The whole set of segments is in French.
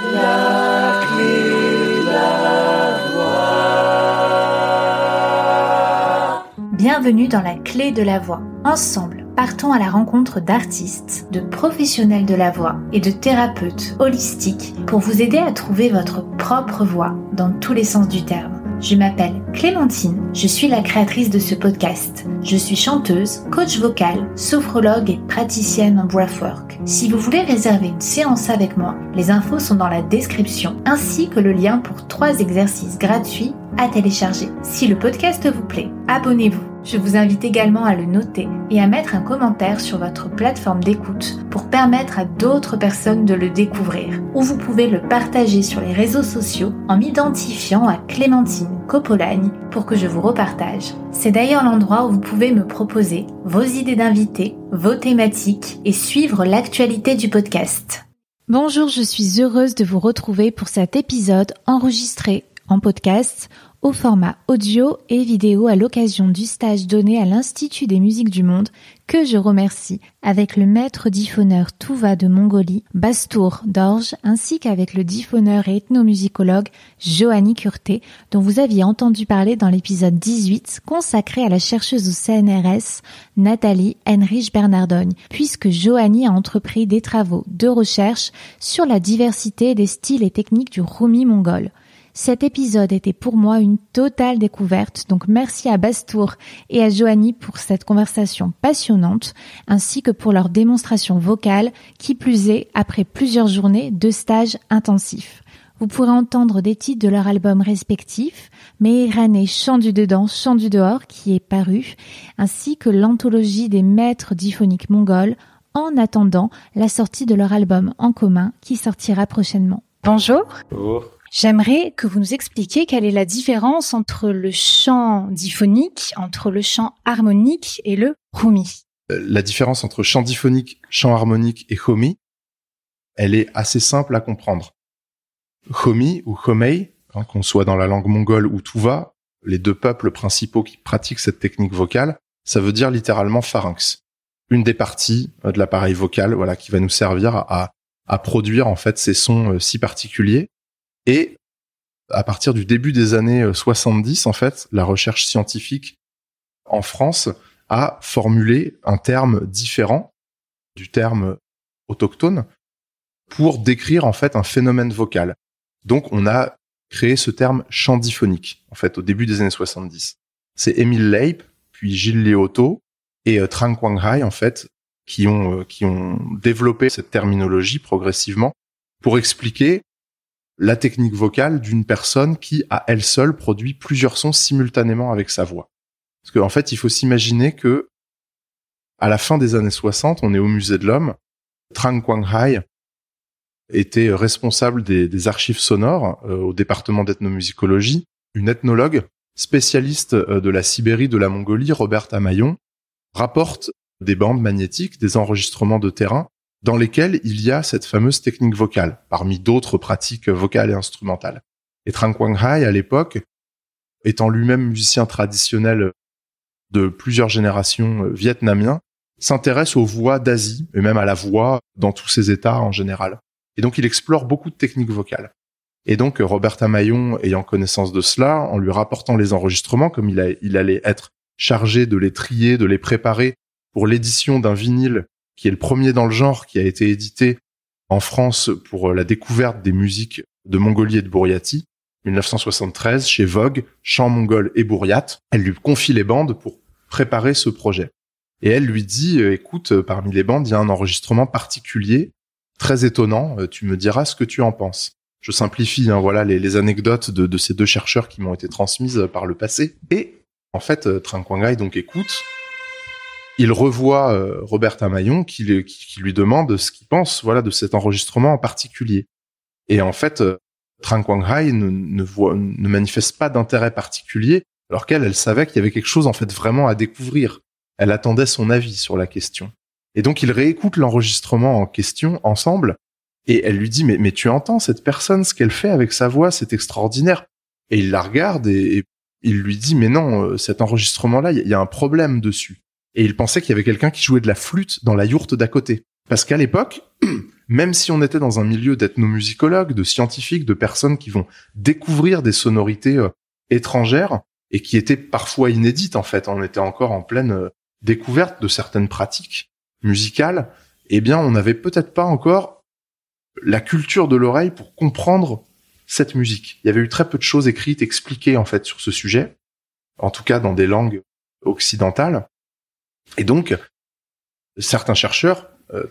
La clé, la voix. Bienvenue dans la clé de la voix. Ensemble, partons à la rencontre d'artistes, de professionnels de la voix et de thérapeutes holistiques pour vous aider à trouver votre propre voix dans tous les sens du terme. Je m'appelle Clémentine, je suis la créatrice de ce podcast. Je suis chanteuse, coach vocal, sophrologue et praticienne en breathwork. Si vous voulez réserver une séance avec moi, les infos sont dans la description, ainsi que le lien pour trois exercices gratuits à télécharger. Si le podcast vous plaît, abonnez-vous. Je vous invite également à le noter et à mettre un commentaire sur votre plateforme d'écoute pour permettre à d'autres personnes de le découvrir. Ou vous pouvez le partager sur les réseaux sociaux en m'identifiant à Clémentine Copolagne pour que je vous repartage. C'est d'ailleurs l'endroit où vous pouvez me proposer vos idées d'invités, vos thématiques et suivre l'actualité du podcast. Bonjour, je suis heureuse de vous retrouver pour cet épisode enregistré en podcast au format audio et vidéo à l'occasion du stage donné à l'Institut des musiques du monde que je remercie avec le maître diphoneur Touva de Mongolie, Bastour d'Orge, ainsi qu'avec le diphoneur et ethnomusicologue Johanny Curté, dont vous aviez entendu parler dans l'épisode 18 consacré à la chercheuse au CNRS Nathalie Heinrich Bernardogne, puisque Johanny a entrepris des travaux de recherche sur la diversité des styles et techniques du Rumi mongol. Cet épisode était pour moi une totale découverte, donc merci à Bastour et à Joanie pour cette conversation passionnante, ainsi que pour leur démonstration vocale, qui plus est après plusieurs journées de stage intensif. Vous pourrez entendre des titres de leur album respectif, Meheran et Chant du dedans, Chant du dehors, qui est paru, ainsi que l'anthologie des maîtres diphoniques mongols, en attendant la sortie de leur album en commun, qui sortira prochainement. Bonjour. Bonjour. J'aimerais que vous nous expliquiez quelle est la différence entre le chant diphonique, entre le chant harmonique et le rumi. Euh, la différence entre chant diphonique, chant harmonique et homi, elle est assez simple à comprendre. Homi ou homei, hein, qu'on soit dans la langue mongole ou tuva, les deux peuples principaux qui pratiquent cette technique vocale, ça veut dire littéralement pharynx, une des parties euh, de l'appareil vocal, voilà, qui va nous servir à, à produire en fait ces sons euh, si particuliers et à partir du début des années 70, euh, en fait, la recherche scientifique en France a formulé un terme différent du terme autochtone pour décrire en fait un phénomène vocal. Donc on a créé ce terme chant diphonique en fait au début des années 70. C'est Émile Leip, puis Gilles Léoto et euh, Trang Quang Hai en fait qui ont euh, qui ont développé cette terminologie progressivement pour expliquer la technique vocale d'une personne qui, à elle seule, produit plusieurs sons simultanément avec sa voix. Parce qu'en en fait, il faut s'imaginer que, à la fin des années 60, on est au musée de l'homme. Trang Quang Hai était responsable des, archives sonores euh, au département d'ethnomusicologie, une ethnologue spécialiste euh, de la Sibérie, de la Mongolie, Robert Amayon, rapporte des bandes magnétiques, des enregistrements de terrain dans lesquels il y a cette fameuse technique vocale, parmi d'autres pratiques vocales et instrumentales. Et Trang Quang Hai, à l'époque, étant lui-même musicien traditionnel de plusieurs générations euh, vietnamiens, s'intéresse aux voix d'Asie, et même à la voix dans tous ses états en général. Et donc il explore beaucoup de techniques vocales. Et donc Robert Amayon, ayant connaissance de cela, en lui rapportant les enregistrements, comme il allait être chargé de les trier, de les préparer pour l'édition d'un vinyle qui est le premier dans le genre qui a été édité en France pour la découverte des musiques de Mongolie et de Bouriati, 1973, chez Vogue, Chant mongol et Bouriat. Elle lui confie les bandes pour préparer ce projet. Et elle lui dit, euh, écoute, euh, parmi les bandes, il y a un enregistrement particulier, très étonnant, euh, tu me diras ce que tu en penses. Je simplifie, hein, voilà les, anecdotes de, ces deux chercheurs qui m'ont été transmises par le passé. Et en fait, Tran donc écoute, il revoit euh, Robert Amayon qui, lui demande ce qu'il pense voilà de cet enregistrement en particulier. Et en fait, euh, Trang Quang Hai ne, ne, manifeste pas d'intérêt particulier, alors qu'elle, elle savait qu'il y avait quelque chose en fait vraiment à découvrir. Elle attendait son avis sur la question. Et donc il réécoute l'enregistrement en question ensemble, et elle lui dit mais, mais tu entends cette personne, ce qu'elle fait avec sa voix, c'est extraordinaire. Et il la regarde et, il lui dit mais non, euh, cet enregistrement-là, il y, a un problème dessus et il pensait qu'il y avait quelqu'un qui jouait de la flûte dans la yourte d'à côté. Parce qu'à l'époque, même si on était dans un milieu d'ethnomusicologues, de scientifiques, de personnes qui vont découvrir des sonorités euh, étrangères et qui étaient parfois inédites en fait, on était encore en pleine euh, découverte de certaines pratiques musicales, eh bien on n'avait peut-être pas encore la culture de l'oreille pour comprendre cette musique. Il y avait eu très peu de choses écrites, expliquées en fait sur ce sujet, en tout cas dans des langues occidentales. Et donc, certains chercheurs, euh,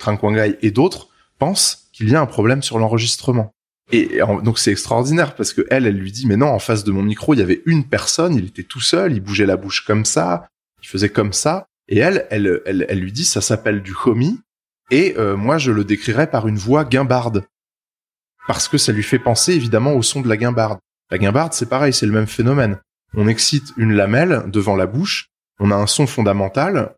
et d'autres, pensent qu'il y a un problème sur l'enregistrement. Et, donc c'est extraordinaire parce que elle, elle lui dit mais non, en face de mon micro, il y avait une personne, il était tout seul, il bougeait la bouche comme ça, il faisait comme ça. Et elle, elle, elle, lui dit ça s'appelle du homie et euh, moi je le décrirais par une voix guimbarde parce que ça lui fait penser évidemment au son de la guimbarde. La guimbarde, c'est pareil, c'est le même phénomène. On excite une lamelle devant la bouche, on a un son fondamental,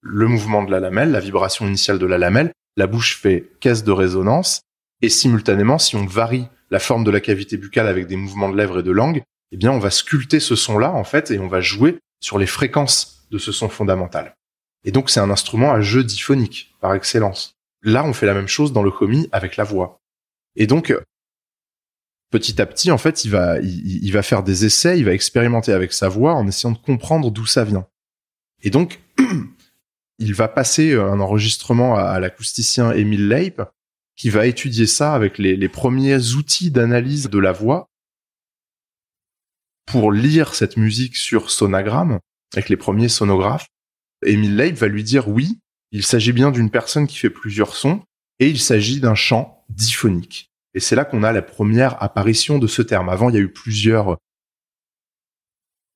le mouvement de la lamelle, la vibration initiale de la lamelle, la bouche fait caisse de résonance, et simultanément, si on varie la forme de la cavité buccale avec des mouvements de lèvres et de langue, eh bien, on va sculpter ce son-là, en fait, et on va jouer sur les fréquences de ce son fondamental. Et donc, c'est un instrument à jeu diphonique, par excellence. Là, on fait la même chose dans le commis avec la voix. Et donc, petit à petit, en fait, il va, il, va faire des essais, il va expérimenter avec sa voix en essayant de comprendre d'où ça vient. Et donc, il va passer un enregistrement à, l'acousticien Émile Leip, qui va étudier ça avec les, premiers outils d'analyse de la voix pour lire cette musique sur sonogramme, avec les premiers sonographes. Émile Leip va lui dire oui, il s'agit bien d'une personne qui fait plusieurs sons, et il s'agit d'un chant diphonique. Et c'est là qu'on a la première apparition de ce terme. Avant, il y a eu plusieurs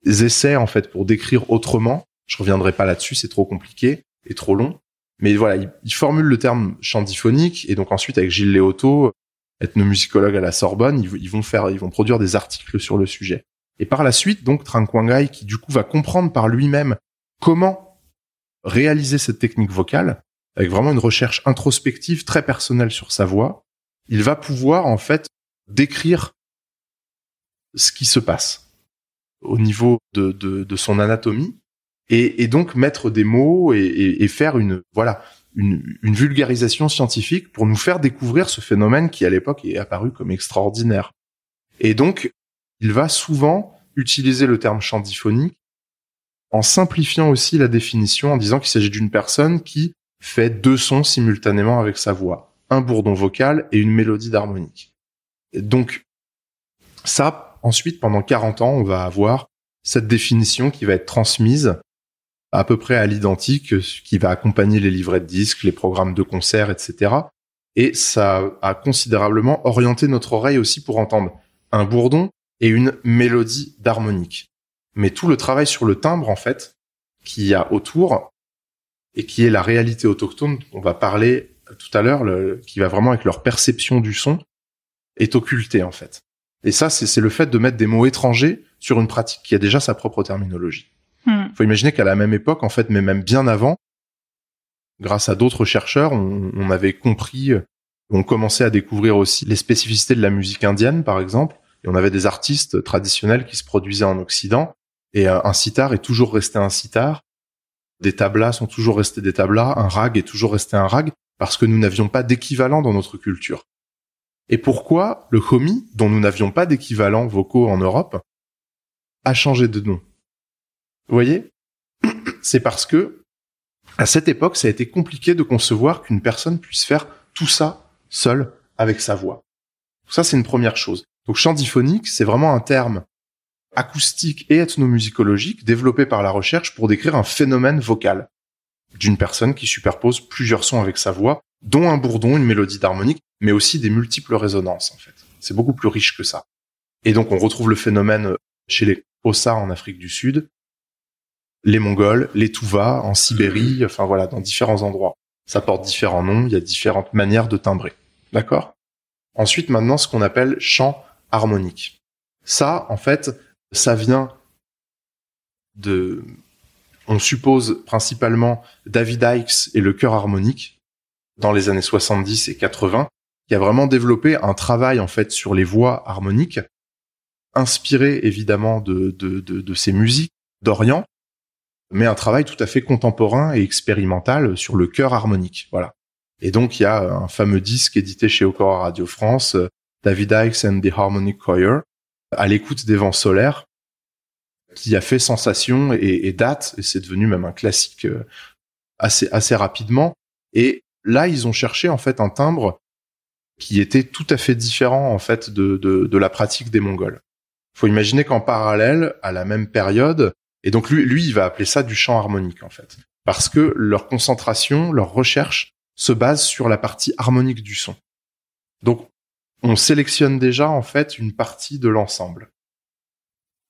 essais, en fait, pour décrire autrement. Je reviendrai pas là-dessus, c'est trop compliqué et trop long. Mais voilà, il, formule le terme chant diphonique, et donc ensuite, avec Gilles Léoto, ethnomusicologue à la Sorbonne, ils, vont faire, ils vont produire des articles sur le sujet. Et par la suite, donc, Trang qui du coup va comprendre par lui-même comment réaliser cette technique vocale, avec vraiment une recherche introspective très personnelle sur sa voix, il va pouvoir en fait décrire ce qui se passe au niveau de, de, son anatomie et, donc mettre des mots et, faire une voilà une, vulgarisation scientifique pour nous faire découvrir ce phénomène qui à l'époque est apparu comme extraordinaire. Et donc il va souvent utiliser le terme chant diphonique en simplifiant aussi la définition en disant qu'il s'agit d'une personne qui fait deux sons simultanément avec sa voix, un bourdon vocal et une mélodie d'harmonique. Donc ça, ensuite, pendant 40 ans, on va avoir cette définition qui va être transmise à peu près à l'identique, qui va accompagner les livrets de disques, les programmes de concert, etc. Et ça a considérablement orienté notre oreille aussi pour entendre un bourdon et une mélodie d'harmonique. Mais tout le travail sur le timbre, en fait, qu'il y a autour, et qui est la réalité autochtone on va parler tout à l'heure, qui va vraiment avec leur perception du son, est occulté en fait. Et ça, c'est le fait de mettre des mots étrangers sur une pratique qui a déjà sa propre terminologie. Hmm. faut imaginer qu'à la même époque, en fait, mais même bien avant, grâce à d'autres chercheurs, on, avait compris, on commençait à découvrir aussi les spécificités de la musique indienne, par exemple, et on avait des artistes traditionnels qui se produisaient en Occident, et un sitar est toujours resté un sitar, des tablas sont toujours restés des tablas, un rag est toujours resté un rag, parce que nous n'avions pas d'équivalent dans notre culture. Et pourquoi le homi, dont nous n'avions pas d'équivalent vocaux en Europe, a changé de nom? Vous voyez? C'est parce que, à cette époque, ça a été compliqué de concevoir qu'une personne puisse faire tout ça seule avec sa voix. Ça, c'est une première chose. Donc, chant diphonique, c'est vraiment un terme acoustique et ethnomusicologique développé par la recherche pour décrire un phénomène vocal d'une personne qui superpose plusieurs sons avec sa voix, dont un bourdon, une mélodie d'harmonique, mais aussi des multiples résonances en fait. C'est beaucoup plus riche que ça. Et donc on retrouve le phénomène chez les Ossa en Afrique du Sud, les Mongols, les Tuvas en Sibérie, enfin voilà, dans différents endroits. Ça porte différents noms, il y a différentes manières de timbrer. D'accord? Ensuite, maintenant, ce qu'on appelle chant harmonique. Ça, en fait, ça vient de, on suppose principalement David Hikes et le chœur harmonique dans les années 70 et 80, qui a vraiment développé un travail en fait sur les voix harmoniques, inspiré évidemment de, de, de, ces musiques d'Orient, mais un travail tout à fait contemporain et expérimental sur le chœur harmonique. Voilà. Et donc, il y a un fameux disque édité chez Okora Radio France, David Ikes and the Harmonic Choir, à l'écoute des vents solaires, qui a fait sensation et, date, et c'est devenu même un classique euh, assez, assez rapidement. Et là, ils ont cherché en fait un timbre qui était tout à fait différent en fait de, de la pratique des Mongols. Il faut imaginer qu'en parallèle, à la même période, et donc lui, lui, il va appeler ça du chant harmonique en fait, parce que leur concentration, leur recherche se base sur la partie harmonique du son. Donc, on sélectionne déjà en fait une partie de l'ensemble.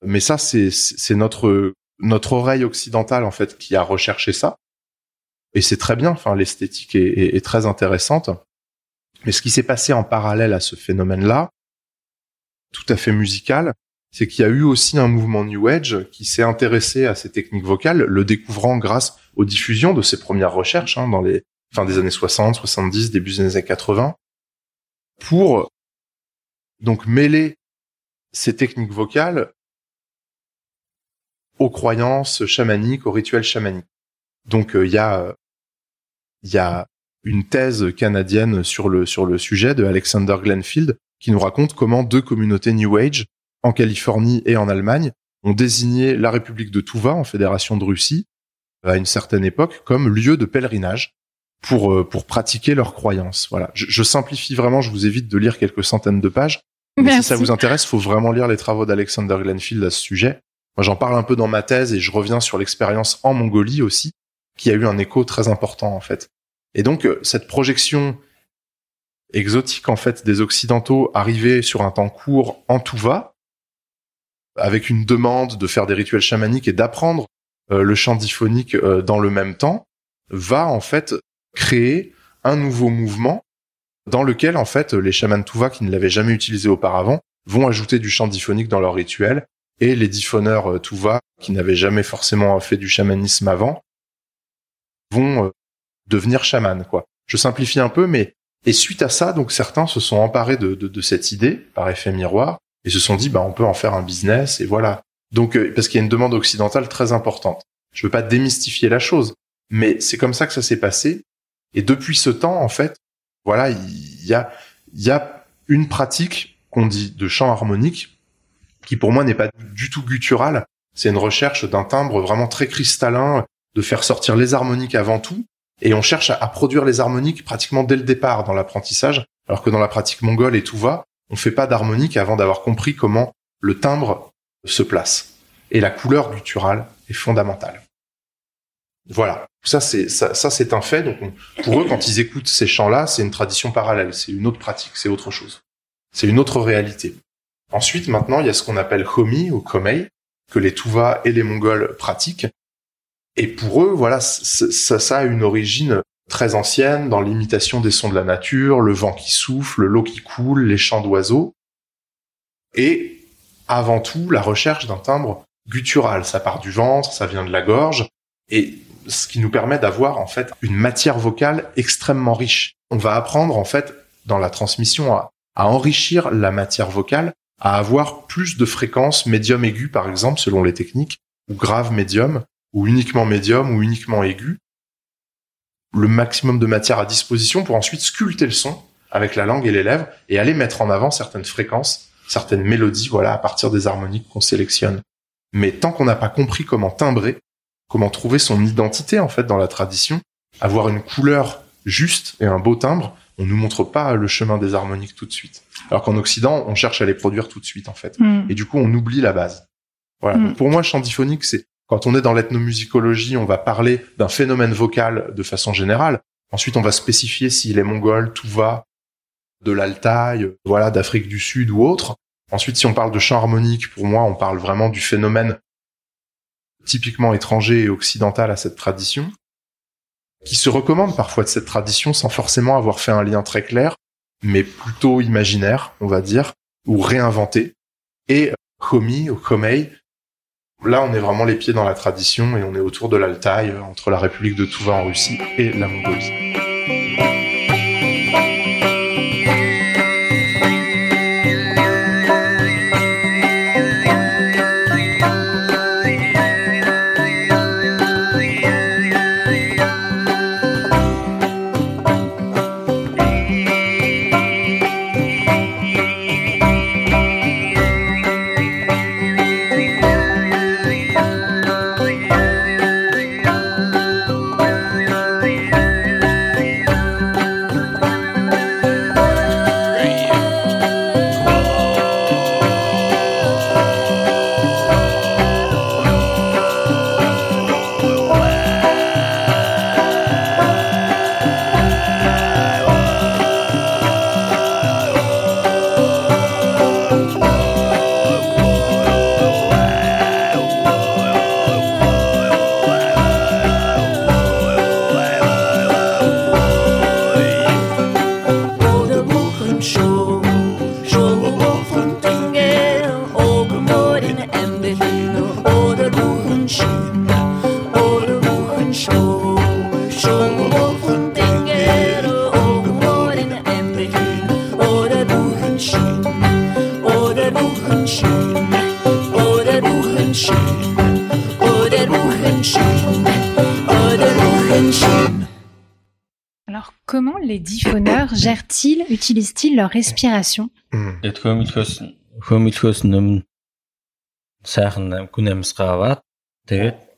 Mais ça, c'est notre notre oreille occidentale en fait qui a recherché ça, et c'est très bien. Enfin, l'esthétique est, est, très intéressante. Mais ce qui s'est passé en parallèle à ce phénomène-là, tout à fait musical, c'est qu'il y a eu aussi un mouvement New Age qui s'est intéressé à ces techniques vocales, le découvrant grâce aux diffusions de ses premières recherches hein, dans les fins des années 60, 70, début des années 80, pour donc mêler ces techniques vocales aux croyances chamaniques, aux rituels chamaniques. Donc euh, il y a il y a une thèse canadienne sur le sur le sujet de Alexander Glenfield qui nous raconte comment deux communautés New Age en Californie et en Allemagne ont désigné la République de Touva en fédération de Russie à une certaine époque comme lieu de pèlerinage pour euh, pour pratiquer leurs croyances. Voilà, je, je simplifie vraiment, je vous évite de lire quelques centaines de pages. Mais si ça vous intéresse, faut vraiment lire les travaux d'Alexander Glenfield à ce sujet. Moi, j'en parle un peu dans ma thèse et je reviens sur l'expérience en Mongolie aussi, qui a eu un écho très important en fait. Et donc euh, cette projection exotique en fait des occidentaux arrivés sur un temps court en Touva, avec une demande de faire des rituels chamaniques et d'apprendre euh, le chant diphonique euh, dans le même temps, va en fait créer un nouveau mouvement dans lequel en fait les chamans Touva qui ne l'avaient jamais utilisé auparavant vont ajouter du chant diphonique dans leur rituel et les diphoneurs Touva qui n'avaient jamais forcément fait du chamanisme avant vont devenir chaman, quoi. Je simplifie un peu, mais et suite à ça, donc certains se sont emparés de cette idée par effet miroir et se sont dit, bah on peut en faire un business et voilà. Donc euh, parce qu'il y a une demande occidentale très importante. Je veux pas démystifier la chose, mais c'est comme ça que ça s'est passé. Et depuis ce temps, en fait, voilà, il y a y a une pratique qu'on dit de chant harmonique qui pour moi n'est pas du tout guttural. C'est une recherche d'un timbre vraiment très cristallin, de faire sortir les harmoniques avant tout, et on cherche à, produire les harmoniques pratiquement dès le départ dans l'apprentissage, alors que dans la pratique mongole et tout va, on fait pas d'harmonique avant d'avoir compris comment le timbre se place. Et la couleur gutturale est fondamentale. Voilà, ça c'est un fait. Donc pour eux, quand ils écoutent ces chants-là, c'est une tradition parallèle, c'est une autre pratique, c'est autre chose, c'est une autre réalité. Ensuite, maintenant, il y a ce qu'on appelle Homi ou Komei, que les Tuva et les Mongols pratiquent, et pour eux, voilà, ça a une origine très ancienne dans l'imitation des sons de la nature, le vent qui souffle, l'eau qui coule, les chants d'oiseaux. Et avant tout, la recherche d'un timbre guttural. Ça part du ventre, ça vient de la gorge, et ce qui nous permet d'avoir en fait une matière vocale extrêmement riche. On va apprendre en fait dans la transmission à, enrichir la matière vocale, à avoir plus de fréquences médium aigu par exemple selon les techniques, ou grave médium, ou uniquement médium ou uniquement aigu, le maximum de matière à disposition pour ensuite sculpter le son avec la langue et les lèvres et aller mettre en avant certaines fréquences, certaines mélodies, voilà, à partir des harmoniques qu'on sélectionne. Mais tant qu'on n'a pas compris comment timbrer, comment trouver son identité en fait dans la tradition, avoir une couleur juste et un beau timbre, on nous montre pas le chemin des harmoniques tout de suite. Alors qu'en Occident, on cherche à les produire tout de suite en fait. Mm. Et du coup, on oublie la base. Voilà. Mm. pour moi, chant diphonique, c'est quand on est dans l'ethnomusicologie, on va parler d'un phénomène vocal de façon générale. Ensuite, on va spécifier s'il est mongol, tout va, de l'Altaï, voilà, d'Afrique du Sud ou autre. Ensuite, si on parle de chant harmonique, pour moi, on parle vraiment du phénomène typiquement étranger et occidental à cette tradition, qui se recommande parfois de cette tradition sans forcément avoir fait un lien très clair, mais plutôt imaginaire, on va dire, ou réinventé. Et ou Khomei, Là, on est vraiment les pieds dans la tradition et on est autour de l'Altaï, euh, entre la République de Touva en Russie et la Mongolie. utilisent-ils leur respiration hmm.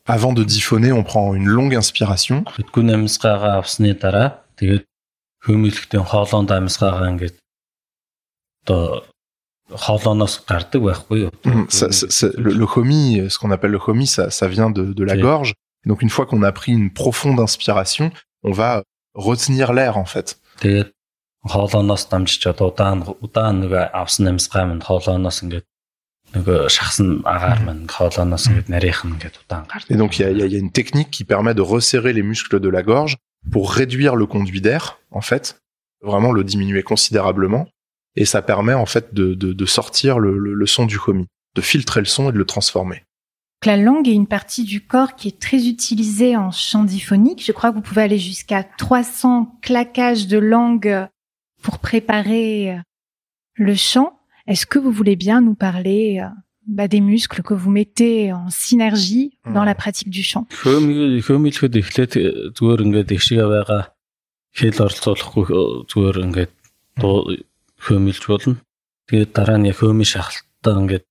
Avant de diphonner, on prend une longue inspiration. Hmm. Ça, ça, ça, le, le homi, ce qu'on appelle le homi, ça, vient de, la gorge. Donc une fois qu'on a pris une profonde inspiration, on va retenir l'air en fait. хоолооноос дамжиж одоо удаан удаан нэг авсан амьсгаа минь хоолооноос ингээд нөгөө шахсан агаар минь хоолооноос ингээд нарийнх нь ингээд удаан гардаг. Et donc il y a, il y a- il y a une technique qui permet de resserrer les muscles de la gorge pour réduire le conduit d'air en fait, vraiment le diminuer considérablement. Et ça permet en fait de, de, de sortir le, le, le son du homi, de filtrer le son et de le transformer. Donc, La langue est une partie du corps qui est très utilisée en chant diphonique. Je crois que vous pouvez aller jusqu'à 300 claquages de langue pour préparer euh, le chant. Est-ce que vous voulez bien nous parler euh, bah, des muscles que vous mettez en synergie dans Hmm. la pratique du chant Хөөмөл хөөмөлөхөд эхлээд зүгээр ингээд ишигээ байгаа хэл оролцуулахгүй зүгээр ингээд дуу хөөмөлж болно. Тэгээд дараа нь яг хөөмийн шахалтаа ингээд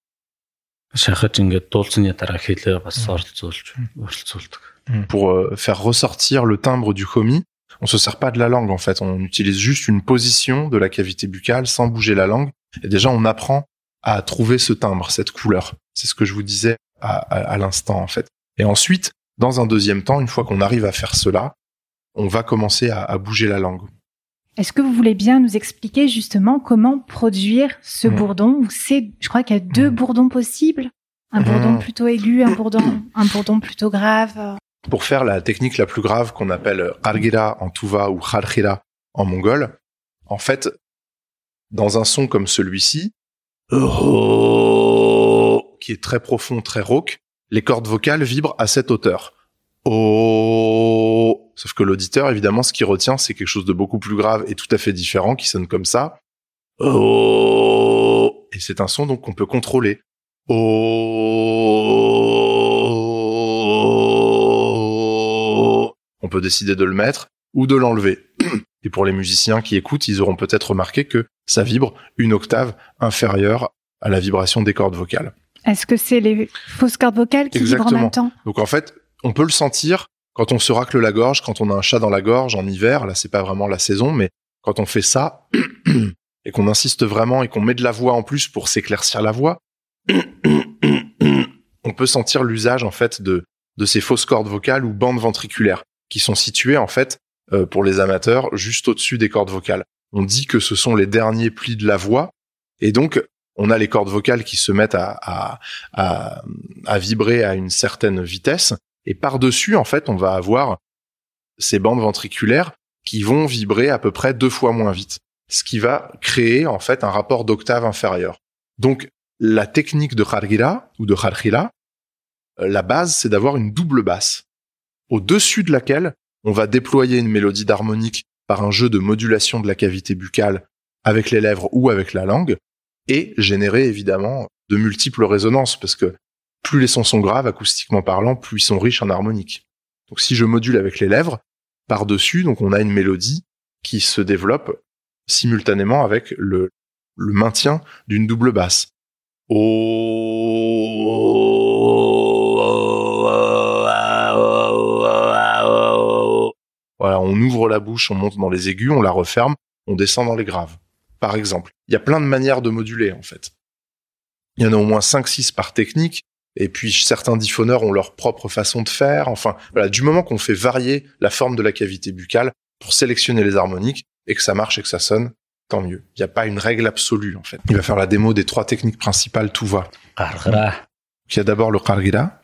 шахаж ингээд дуулсны дараа хэлээ бас оролцуулж оролцуулдаг. Pour euh, faire ressortir le timbre du homi, on se sert pas de la langue en fait, on utilise juste une position de la cavité buccale sans bouger la langue. Et déjà on apprend à trouver ce timbre, cette couleur. C'est ce que je vous disais à, à, à l'instant en fait. Et ensuite, dans un deuxième temps, une fois qu'on arrive à faire cela, on va commencer à, à bouger la langue. Est-ce que vous voulez bien nous expliquer justement comment produire ce Hmm. bourdon ou c'est, je crois qu'il y a deux Hmm. bourdons possibles, un Hmm. bourdon plutôt aigu, un bourdon, un bourdon plutôt grave. Pour faire la technique la plus grave qu'on appelle Qargira en Tuva ou Kharkhira en mongol, en fait, dans un son comme celui-ci, qui est très profond, très rauque, les cordes vocales vibrent à cette hauteur. Oh. Sauf que l'auditeur, évidemment, ce qu'il retient, c'est quelque chose de beaucoup plus grave et tout à fait différent qui sonne comme ça. Oh. Et c'est un son donc qu'on peut contrôler. Oh. On peut décider de le mettre ou de l'enlever. Et pour les musiciens qui écoutent, ils auront peut-être remarqué que ça vibre une octave inférieure à la vibration des cordes vocales. Est-ce que c'est les fausses cordes vocales qui vibrent en même temps? Donc en fait, on peut le sentir quand on se racle la gorge, quand on a un chat dans la gorge en hiver. Là, c'est pas vraiment la saison, mais quand on fait ça et qu'on insiste vraiment et qu'on met de la voix en plus pour s'éclaircir la voix, on peut sentir l'usage en fait de de ces fausses cordes vocales ou bandes ventriculaires qui sont situées en fait euh, pour les amateurs juste au-dessus des cordes vocales. On dit que ce sont les derniers plis de la voix et donc on a les cordes vocales qui se mettent à, à, à, à vibrer à une certaine vitesse et par-dessus, en fait, on va avoir ces bandes ventriculaires qui vont vibrer à peu près deux fois moins vite, ce qui va créer en fait un rapport d'octave inférieur. Donc, la technique de Khargira ou de Kharkhila, euh, la base, c'est d'avoir une double basse, au-dessus de laquelle on va déployer une mélodie d'harmonique par un jeu de modulation de la cavité buccale avec les lèvres ou avec la langue, et générer évidemment de multiples résonances, parce que plus les sons sont graves, acoustiquement parlant, plus ils sont riches en harmonique. Donc si je module avec les lèvres, par-dessus, donc on a une mélodie qui se développe simultanément avec le, le maintien d'une double basse. Voilà, on ouvre la bouche, on monte dans les aigus, on la referme, on descend dans les graves, par exemple. Il y a plein de manières de moduler, en fait. Il y en a au moins 5-6 par technique, et puis certains diphoneurs ont leur propre façon de faire. Enfin, voilà, du moment qu'on fait varier la forme de la cavité buccale pour sélectionner les harmoniques, et que ça marche et que ça sonne, tant mieux. Il n'y a pas une règle absolue, en fait. Il va faire la démo des trois techniques principales, tout va. Il y a d'abord le qargira.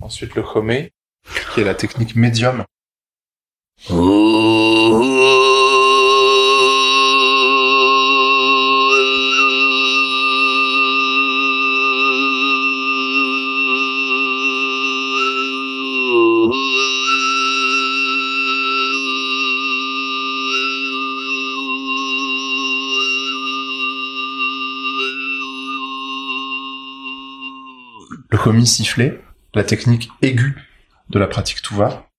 Ensuite, le homé, qui est la technique médium. Oh. Homi sifflé, la technique aiguë de la pratique Tuva.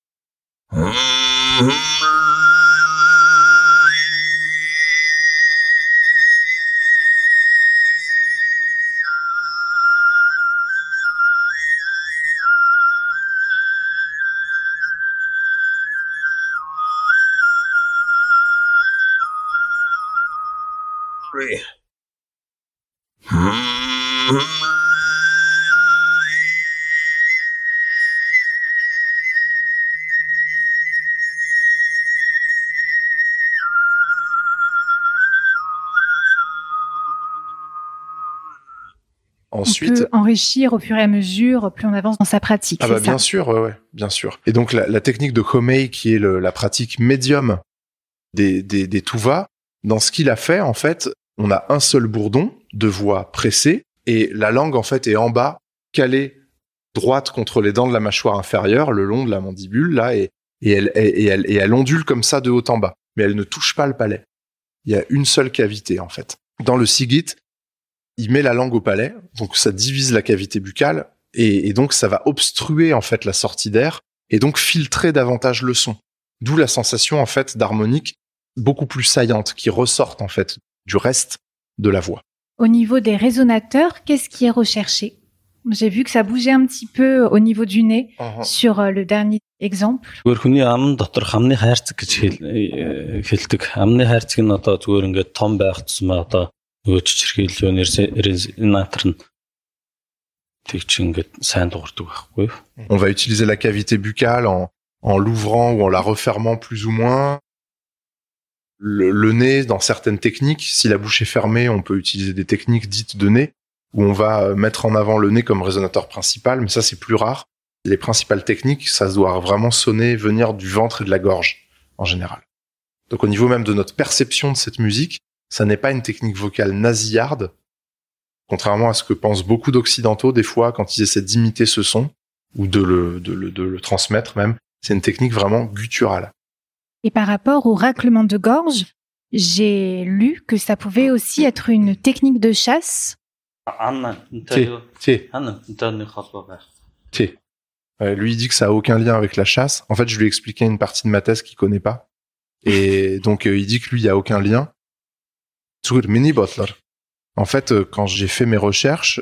Ensuite, on peut enrichir au fur et à mesure, plus on avance dans sa pratique. Ah bah bien sûr, ouais, ouais, bien sûr. Et donc la, la technique de Homei, qui est le- la pratique médium des, des, dans ce qu'il a fait, en fait, on a un seul bourdon de voix pressée, et la langue, en fait, est en bas, calée droite contre les dents de la mâchoire inférieure, le long de la mandibule, là, et, et, elle, et, et elle, et elle ondule comme ça de haut en bas. Mais elle ne touche pas le palais. Il y a une seule cavité, en fait. Dans le Sigit, il met la langue au palais, donc ça divise la cavité buccale, et, et donc ça va obstruer en fait la sortie d'air et donc filtrer davantage le son. D'où la sensation en fait d'harmonique beaucoup plus saillante qui ressortent en fait du reste de la voix. Au niveau des résonateurs, qu'est-ce qui est recherché J'ai vu que ça bougeait un petit peu au niveau du nez sur euh, le dernier exemple. Зүгээр хүний ам дотор хамны хайрцаг гэж хэл- э, хэлдэг. Амны хайрцаг нь одоо зүгээр ингээд том байх тусмаа одоо нөгөө чичирхийлүүнээр резонатор нь тэг чи ингээд сайн дуурдаг байхгүй юу? On va utiliser la cavité buccale en, en l'ouvrant ou en la refermant plus ou moins. Le, le nez, dans certaines techniques, si la bouche est fermée, on peut utiliser des techniques dites de nez, où on va euh, mettre en avant le nez comme résonateur principal, mais ça c'est plus rare. Les principales techniques, ça doit vraiment sonner, venir du ventre et de la gorge, en général. Donc au niveau même de notre perception de cette musique, ça n'est pas une technique vocale nasillarde, contrairement à ce que pensent beaucoup d'occidentaux des fois quand ils essaient d'imiter ce son, ou de le, de le, de le transmettre même. C'est une technique vraiment gutturale. Et par rapport au raclement de gorge, j'ai lu que ça pouvait aussi être une technique de chasse. Euh, lui, il dit que ça a aucun lien avec la chasse. En fait, je lui ai expliqué une partie de ma thèse qu'il connaît pas. Et donc, euh, il dit que lui, il y a aucun lien. En fait, euh, quand j'ai fait mes recherches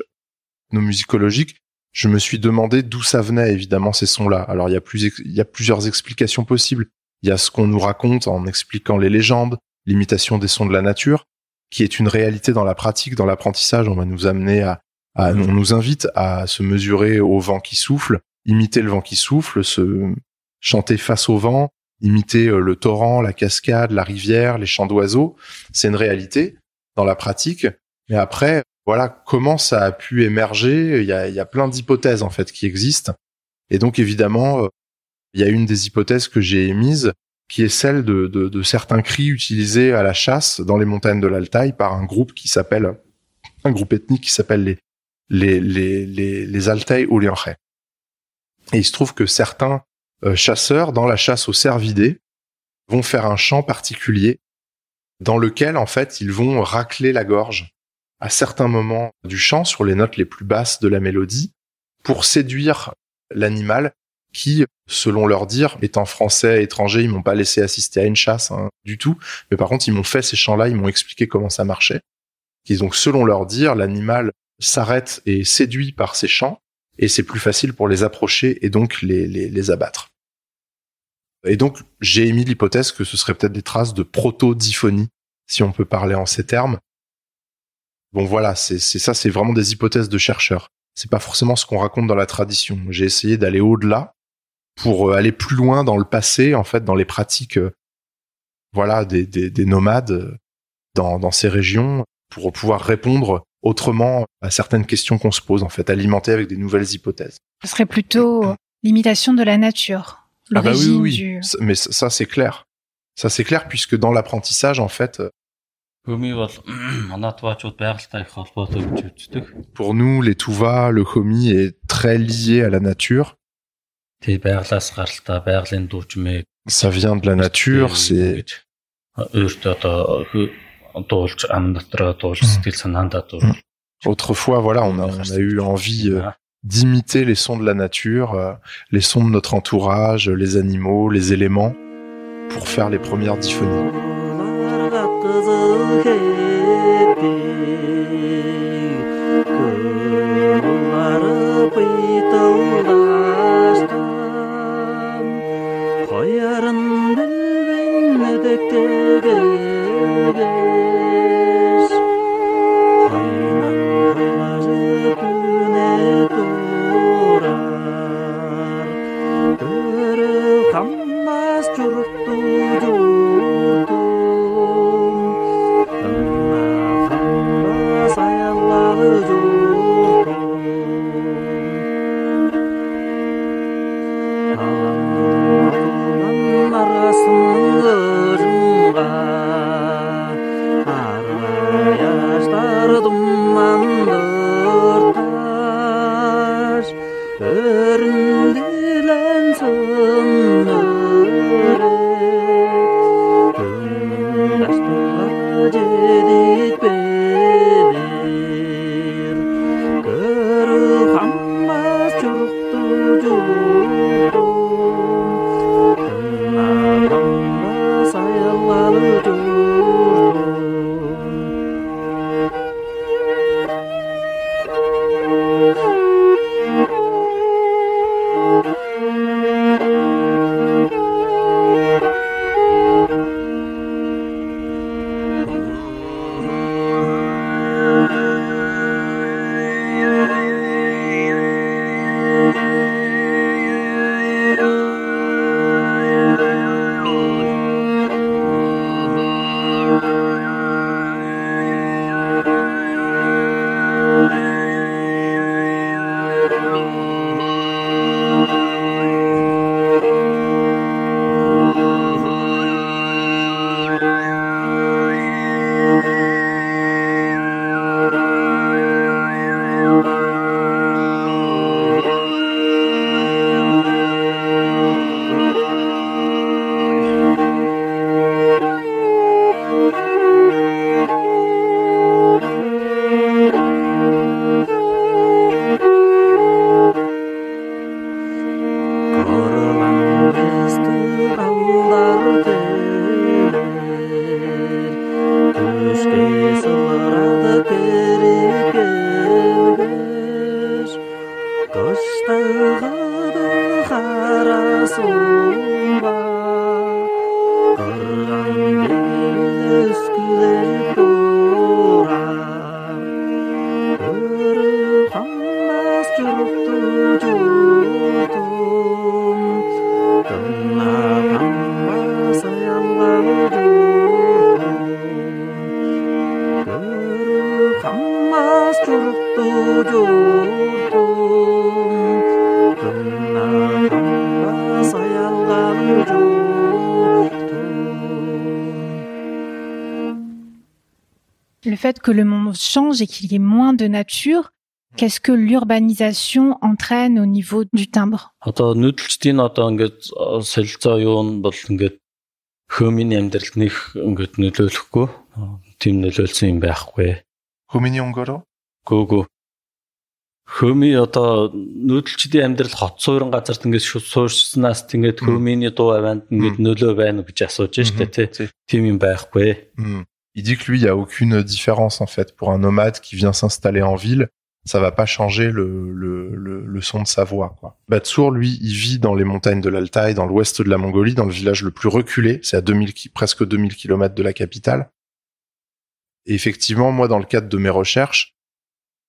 musicologiques, je me suis demandé d'où ça venait, évidemment, ces sons-là. Alors, il y a plus, il y a plusieurs explications possibles. Il y a ce qu'on nous raconte en expliquant les légendes, l'imitation des sons de la nature, qui est une réalité dans la pratique, dans l'apprentissage. On va nous amener à, à- on nous invite à se mesurer au vent qui souffle, imiter le vent qui souffle, se chanter face au vent, imiter euh, le torrent, la cascade, la rivière, les chants d'oiseaux. C'est une réalité dans la pratique. Mais après, voilà comment ça a pu émerger. Il y a, plein d'hypothèses en fait qui existent. Et donc évidemment, euh, il y a une des hypothèses que j'ai émises qui est celle de, certains cris utilisés à la chasse dans les montagnes de l'Altaï par un groupe qui s'appelle un groupe ethnique qui s'appelle les les les les, les. Et il se trouve que certains chasseurs dans la chasse aux cervidés vont faire un chant particulier dans lequel en fait ils vont racler la gorge à certains moments du chant sur les notes les plus basses de la mélodie pour séduire l'animal qui, selon leur dire, étant français, étranger, ils m'ont pas laissé assister à une chasse hein, du tout, mais par contre ils m'ont fait ces chants-là, ils m'ont expliqué comment ça marchait. Et donc selon leur dire, l'animal s'arrête et séduit par ces chants, et c'est plus facile pour les approcher et donc les, les abattre. Et donc j'ai émis l'hypothèse que ce serait peut-être des traces de proto-diphonie, si on peut parler en ces termes. Bon voilà, c'est ça, c'est vraiment des hypothèses de chercheurs. C'est pas forcément ce qu'on raconte dans la tradition. J'ai essayé d'aller au-delà pour euh, aller plus loin dans le passé, en fait, dans les pratiques, euh, voilà, des, des, des nomades euh, dans, dans ces régions, pour pouvoir répondre autrement à certaines questions qu'on se pose, en fait, alimentées avec des nouvelles hypothèses. Ce serait plutôt l'imitation de la nature. Ah bah oui, oui, mais ça c'est clair. Ça c'est clair puisque dans l'apprentissage en fait. Euh, pour nous, les Touva, le Homi est très lié à la nature. Ça vient de la nature, c'est. Autrefois, voilà, on a eu envie euh, d'imiter les sons de la nature, euh, les sons de notre entourage, les animaux, les éléments, pour faire les premières diphonies. Fait que le monde change et qu'il y ait moins de nature, qu'est-ce que l'urbanisation entraîne au niveau du timbre Одоо нүүдэлчдийн одоо ингээд э, солилцоо юу нь бол ингээд хөөмийн амьдралд нэг ингээд нөлөөлөхгүй э, тийм нөлөөлсөн юм байхгүй. Homini Ongoro Гүүгүү. Хөөми одоо нүүдэлчдийн амьдрал хот суурин газарт ингээд шууд суурьснаас тэгээд Мм. хөөминий дуу аваанд ингээд нөлөө байна гэж асууж штэ тий. Тийм юм байхгүй. Il dit que lui, il n'y a aucune différence en fait. Pour un nomade qui vient s'installer en ville, ça va pas changer le, son de sa voix. Quoi. Batsour, lui, il vit dans les montagnes de l'Altaï, dans l'ouest de la Mongolie, dans le village le plus reculé. C'est à 2000, ki- presque 2000 kilomètres de la capitale. Et effectivement, moi, dans le cadre de mes recherches,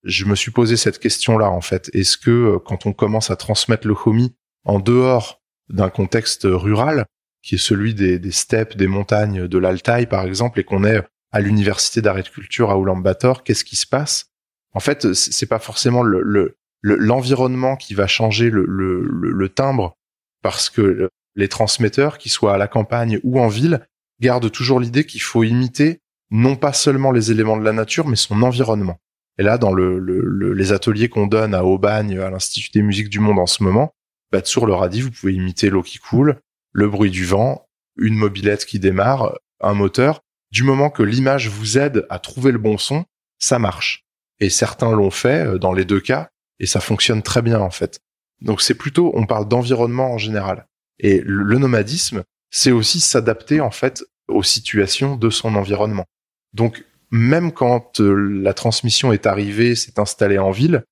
je me suis posé cette question-là en fait. Est-ce que euh, quand on commence à transmettre le homi en dehors d'un contexte rural, qui est celui des, steppes, des montagnes de l'Altaï par exemple, et qu'on est à l'université d'arrêt de culture à Ulaanbaatar, qu'est-ce qui se passe? En fait, c'est pas forcément le le- le- l'environnement qui va changer le, timbre, parce que le- les transmetteurs, qu'ils soient à la campagne ou en ville, gardent toujours l'idée qu'il faut imiter non pas seulement les éléments de la nature, mais son environnement. Et là, dans le, le- le- les ateliers qu'on donne à Aubagne, à l'Institut des musiques du monde en ce moment, Batsour leur a dit, vous pouvez imiter l'eau qui coule, le bruit du vent, une mobilette qui démarre, un moteur. Du moment que l'image vous aide à trouver le bon son, ça marche. Et certains l'ont fait euh, dans les deux cas, et ça fonctionne très bien en fait. Donc c'est plutôt, on parle d'environnement en général. Et le nomadisme, c'est aussi s'adapter en fait aux situations de son environnement. Donc même quand euh, la transmission est arrivée, s'est installée en ville,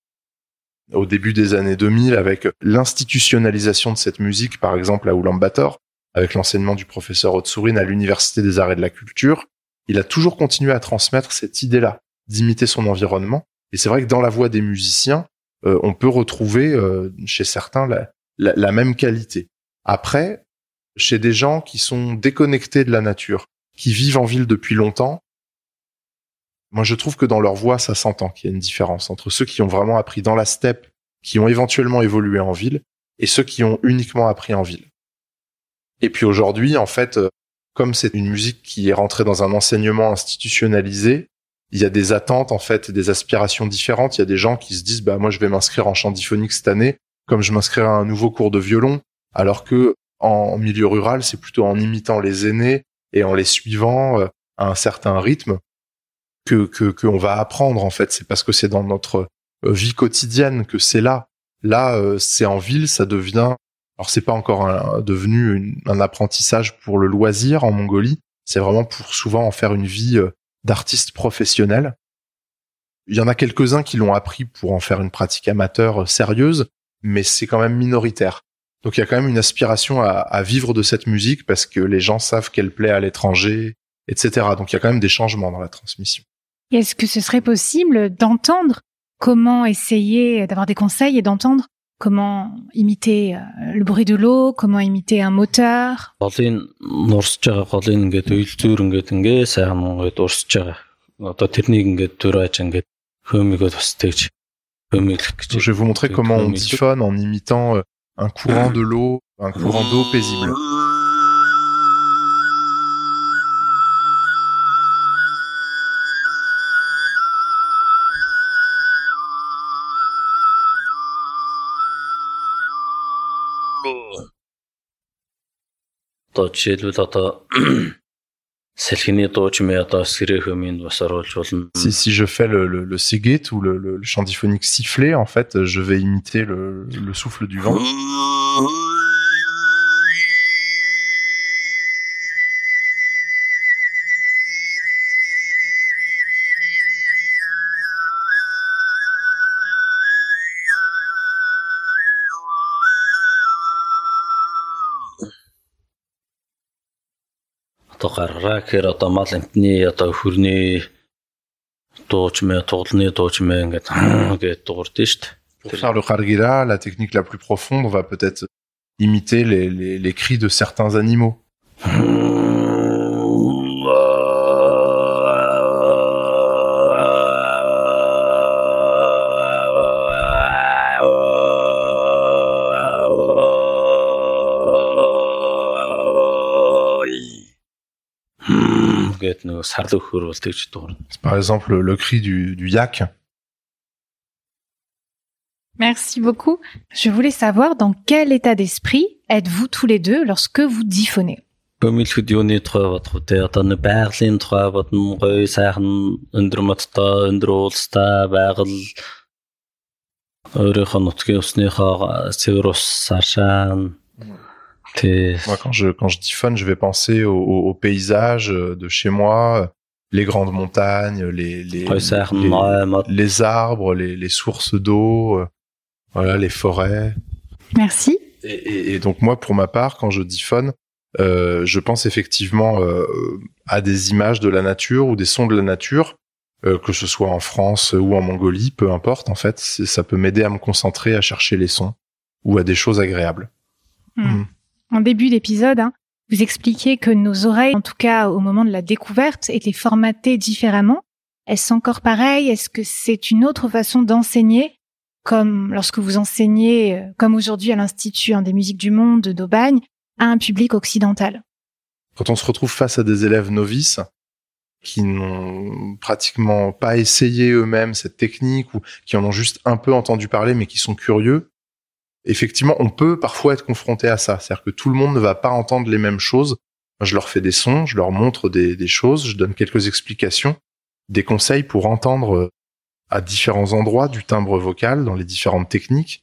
au début des années 2000, avec l'institutionnalisation de cette musique, par exemple à Ulaanbaatar, avec l'enseignement du professeur Otsourine à l'Université des Arts et de la Culture, il a toujours continué à transmettre cette idée-là, d'imiter son environnement. Et c'est vrai que dans la voix des musiciens, euh, on peut retrouver euh, chez certains la même qualité. Après, chez des gens qui sont déconnectés de la nature, qui vivent en ville depuis longtemps, moi je trouve que dans leur voix, ça s'entend qu'il y a une différence entre ceux qui ont vraiment appris dans la steppe, qui ont éventuellement évolué en ville, et ceux qui ont uniquement appris en ville. Et puis aujourd'hui, en fait, euh, comme c'est une musique qui est rentrée dans un enseignement institutionnalisé, il y a des attentes en fait, des aspirations différentes. Il y a des gens qui se disent bah moi je vais m'inscrire en chant diphonique cette année, comme je m'inscrirai à un nouveau cours de violon, alors que en milieu rural c'est plutôt en imitant les aînés et en les suivant euh, à un certain rythme que qu'on va apprendre en fait. C'est parce que c'est dans notre euh, vie quotidienne que c'est là. Là euh, c'est en ville, ça devient alors c'est pas encore devenu un apprentissage pour le loisir en Mongolie. C'est vraiment pour souvent en faire une vie euh, d'artiste professionnel. Il y en a quelques-uns qui l'ont appris pour en faire une pratique amateur sérieuse, mais c'est quand même minoritaire. Donc il y a quand même une aspiration à, à vivre de cette musique parce que les gens savent qu'elle plaît à l'étranger, etc. Donc il y a quand même des changements dans la transmission. Et Est-ce que ce serait possible d'entendre comment essayer d'avoir des conseils et d'entendre comment imiter euh, le bruit de l'eau, comment imiter un moteur голын нурсж байгаа голын ингээд үйлдвэр ингээд ингээ сайхан ингээд урсж байгаа. Одоо тэрнийг ингээд төрөөж ингээд хөөмигөө бас тэгж хөөмиглэх гэж. Donc, je vais vous montrer comment on diphone en imitant euh, un courant de l'eau, un courant d'eau paisible. Одоо жишээлбэл одоо салхины дуу ч юм ээ одоо сэрэ хөөминд бас оруулж болно. Si, si je fais le, le, le sigit ou le, le, le chant diphonique sifflé, en fait, je vais imiter le, le souffle du vent. гаргараа гэхээр одоо мал амтны одоо хөрний дуу ч юм ээ тоглоны дуу ч юм ээ ингээд гээд дуурдсан шүү дээ. Pour faire le khargira, la technique la plus profonde, on va peut-être imiter les, les, les cris de certains animaux. гээд нөгөө сарлаг хөр бол тэгж дуурна. C'est par exemple le, le cri du, du yak. Merci beaucoup. Je voulais savoir dans quel état d'esprit êtes-vous tous les deux lorsque vous diphonez Бөмөлөхөд юуны тухай бодох вэ? Одоо нэг байгалийн тухай бодно, гоё сайхан өндөр модтой, өндөр уулстай байгаль өөрийнхөө нутгийн усныхоо цэвэр ус саршаан тий moi, quand je, quand je dis je vais penser aux paysages euh, de chez moi, euh, les grandes montagnes, les, les, les, arbres, les, les sources d'eau, euh, voilà, les forêts. Merci. Et, donc, moi, pour ma part, quand je dis je pense effectivement à des images de la nature ou des sons de la nature, que ce soit en France ou en Mongolie, peu importe, en fait, ça peut m'aider à me concentrer, à chercher les sons ou à des choses agréables. Mmh. En début d'épisode, hein, vous expliquez que nos oreilles, en tout cas au moment de la découverte, étaient formatées différemment. Est-ce encore pareil? Est-ce que c'est une autre façon d'enseigner? Comme lorsque vous enseignez, euh, comme aujourd'hui à l'Institut hein, des musiques du monde d'Aubagne, à un public occidental? Quand on se retrouve face à des élèves novices qui n'ont pratiquement pas essayé eux-mêmes cette technique ou qui en ont juste un peu entendu parler mais qui sont curieux, effectivement, on peut parfois être confronté à ça. C'est-à-dire que tout le monde ne va pas entendre les mêmes choses. Je leur fais des sons, je leur montre des, choses, je donne quelques explications, des conseils pour entendre euh, à différents endroits du timbre vocal dans les différentes techniques.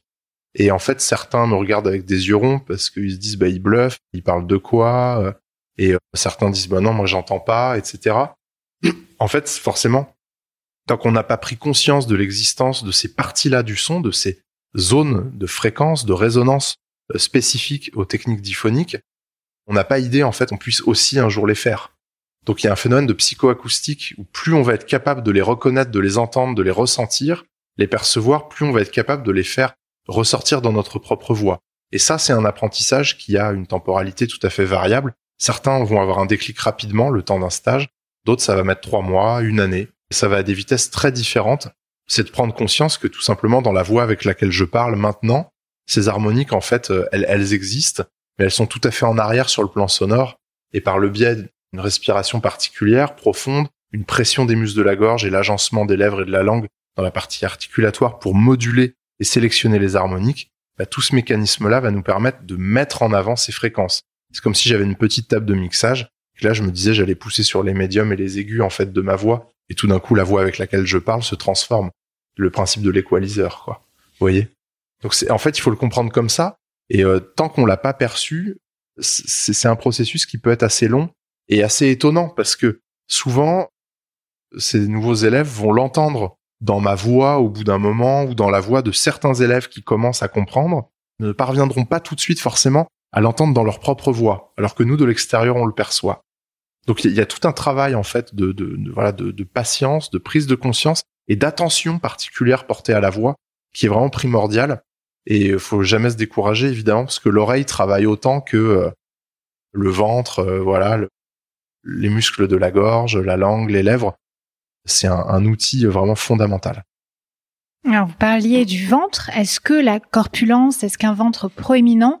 Et en fait, certains me regardent avec des yeux ronds parce qu'ils se disent, bah, ils bluffent, ils parlent de quoi, euh, et euh, certains disent, bah non, moi j'entends pas, etc. En fait, forcément, tant qu'on n'a pas pris conscience de l'existence de ces parties-là du son, de ces zones de fréquence, de résonance euh, spécifiques aux techniques diphoniques, on n'a pas idée, en fait, on puisse aussi un jour les faire. Donc il y a un phénomène de psychoacoustique où plus on va être capable de les reconnaître, de les entendre, de les ressentir, les percevoir, plus on va être capable de les faire ressortir dans notre propre voix. Et ça, c'est un apprentissage qui a une temporalité tout à fait variable. Certains vont avoir un déclic rapidement, le temps d'un stage. D'autres, ça va mettre trois mois, une année. Ça va à des vitesses très différentes. C'est de prendre conscience que tout simplement dans la voix avec laquelle je parle maintenant, ces harmoniques, en fait, euh, elles, existent, mais elles sont tout à fait en arrière sur le plan sonore. Et par le biais d'une respiration particulière, profonde, une pression des muscles de la gorge et l'agencement des lèvres et de la langue dans la partie articulatoire pour moduler et sélectionner les harmoniques, bah, tout ce mécanisme-là va nous permettre de mettre en avant ces fréquences. C'est comme si j'avais une petite table de mixage, et là je me disais j'allais pousser sur les médiums et les aigus en fait de ma voix, et tout d'un coup la voix avec laquelle je parle se transforme. Le principe de l'équaliseur, quoi. Vous voyez? Donc en fait il faut le comprendre comme ça, et euh, tant qu'on l'a pas perçu, c'est un processus qui peut être assez long et assez étonnant parce que souvent ces nouveaux élèves vont l'entendre dans ma voix au bout d'un moment ou dans la voix de certains élèves qui commencent à comprendre ne parviendront pas tout de suite forcément à l'entendre dans leur propre voix, alors que nous de l'extérieur on le perçoit. Donc il y a tout un travail en fait de, de, voilà de, de patience, de prise de conscience et d'attention particulière portée à la voix qui est vraiment primordial. Et il faut jamais se décourager évidemment parce que l'oreille travaille autant que euh, le ventre, euh, voilà, le- les muscles de la gorge, la langue, les lèvres. C'est un, un outil vraiment fondamental. Alors, vous parliez du ventre. Est-ce que la corpulence, est-ce qu'un ventre proéminent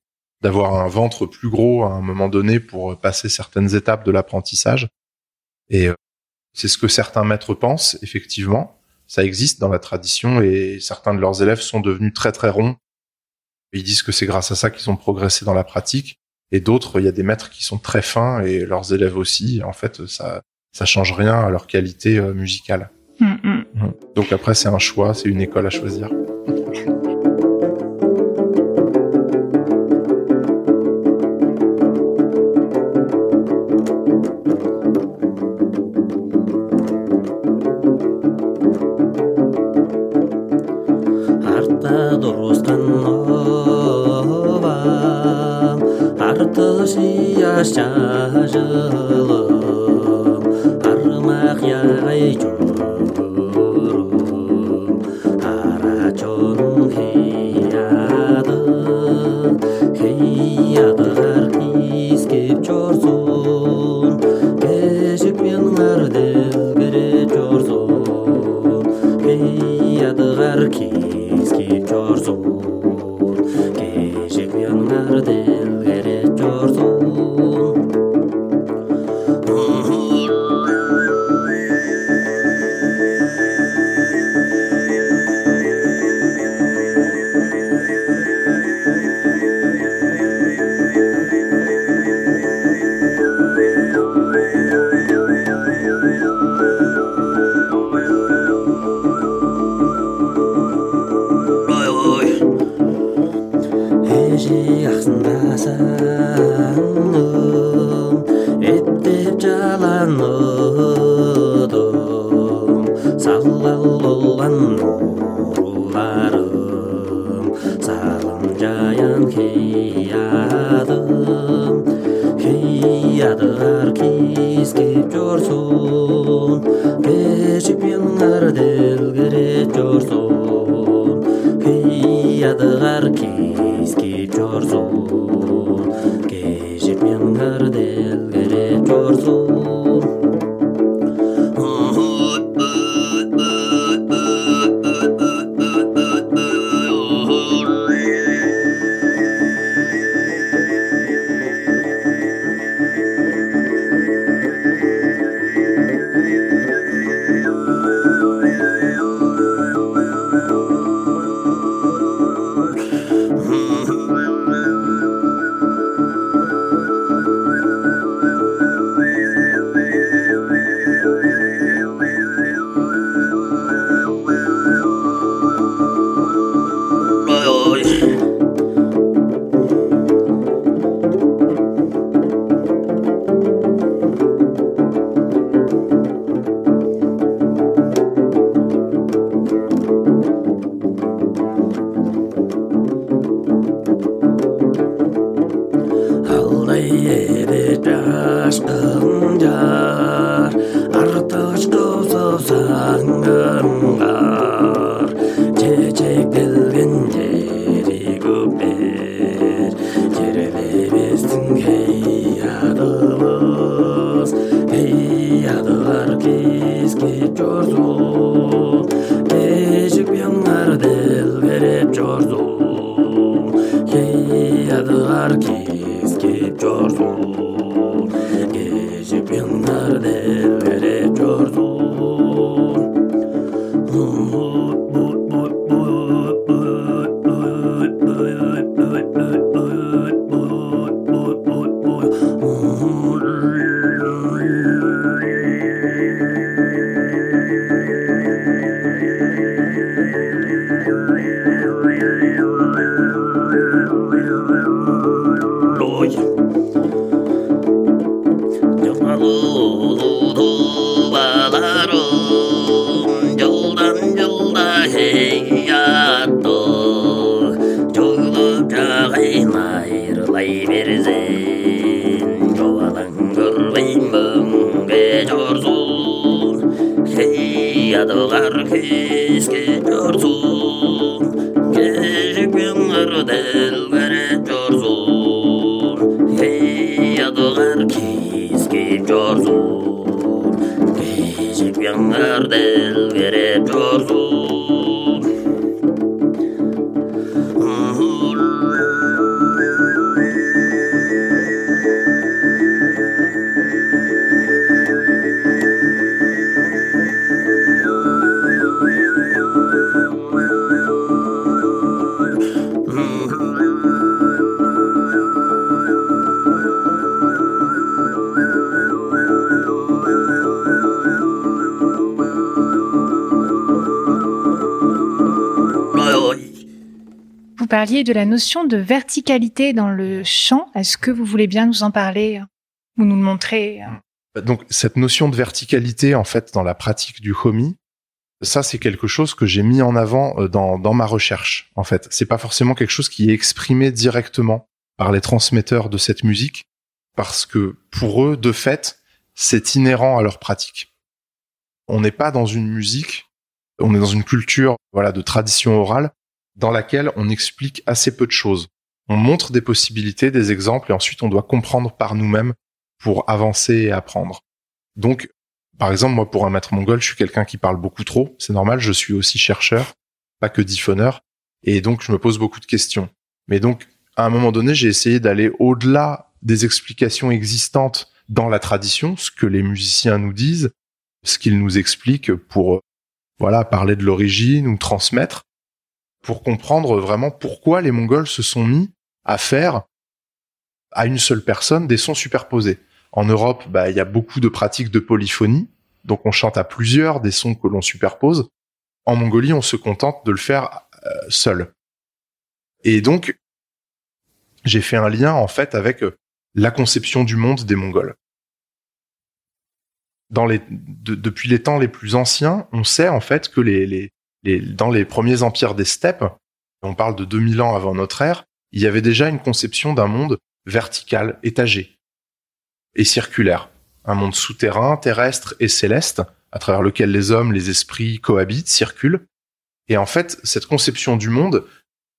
d'avoir un ventre plus gros à un moment donné pour euh, passer certaines étapes de l'apprentissage. Et euh, c'est ce que certains maîtres pensent, effectivement. Ça existe dans la tradition et certains de leurs élèves sont devenus très très ronds. Ils disent que c'est grâce à ça qu'ils ont progressé dans la pratique. Et d'autres, il y a des maîtres qui sont très fins et leurs élèves aussi. En fait, ça, ça change rien à leur qualité euh, musicale. Hum, hum. Donc après, c'est un choix, c'est une école à choisir. duruzkan ovam artış yaşa parliez de la notion de verticalité dans le chant. Est-ce que vous voulez bien nous en parler euh, ou nous le montrer euh? Donc cette notion de verticalité en fait dans la pratique du homi, ça c'est quelque chose que j'ai mis en avant euh, dans, dans ma recherche. En fait, c'est pas forcément quelque chose qui est exprimé directement par les transmetteurs de cette musique, parce que pour eux, de fait, c'est inhérent à leur pratique. On n'est pas dans une musique, on est dans une culture voilà de tradition orale dans laquelle on explique assez peu de choses. On montre des possibilités, des exemples, et ensuite on doit comprendre par nous-mêmes pour avancer et apprendre. Donc, par exemple, moi, pour un maître mongol, je suis quelqu'un qui parle beaucoup trop. C'est normal, je suis aussi chercheur, pas que diffonneur. Et donc, je me pose beaucoup de questions. Mais donc, à un moment donné, j'ai essayé d'aller au-delà des explications existantes dans la tradition, ce que les musiciens nous disent, ce qu'ils nous expliquent pour, voilà, parler de l'origine ou transmettre, pour comprendre vraiment pourquoi les Mongols se sont mis à faire à une seule personne des sons superposés. En Europe, bah, il y a beaucoup de pratiques de polyphonie, donc on chante à plusieurs des sons que l'on superpose. En Mongolie, on se contente de le faire euh, seul. Et donc, j'ai fait un lien en fait avec euh, la conception du monde des Mongols. Depuis les temps les plus anciens, on sait en fait que les, dans les premiers empires des steppes, on parle de 2000 ans avant notre ère, il y avait déjà une conception d'un monde vertical, étagé. est circulaire. Un monde souterrain, terrestre et céleste, à travers lequel les hommes, les esprits cohabitent, circulent. Et en fait, cette conception du monde,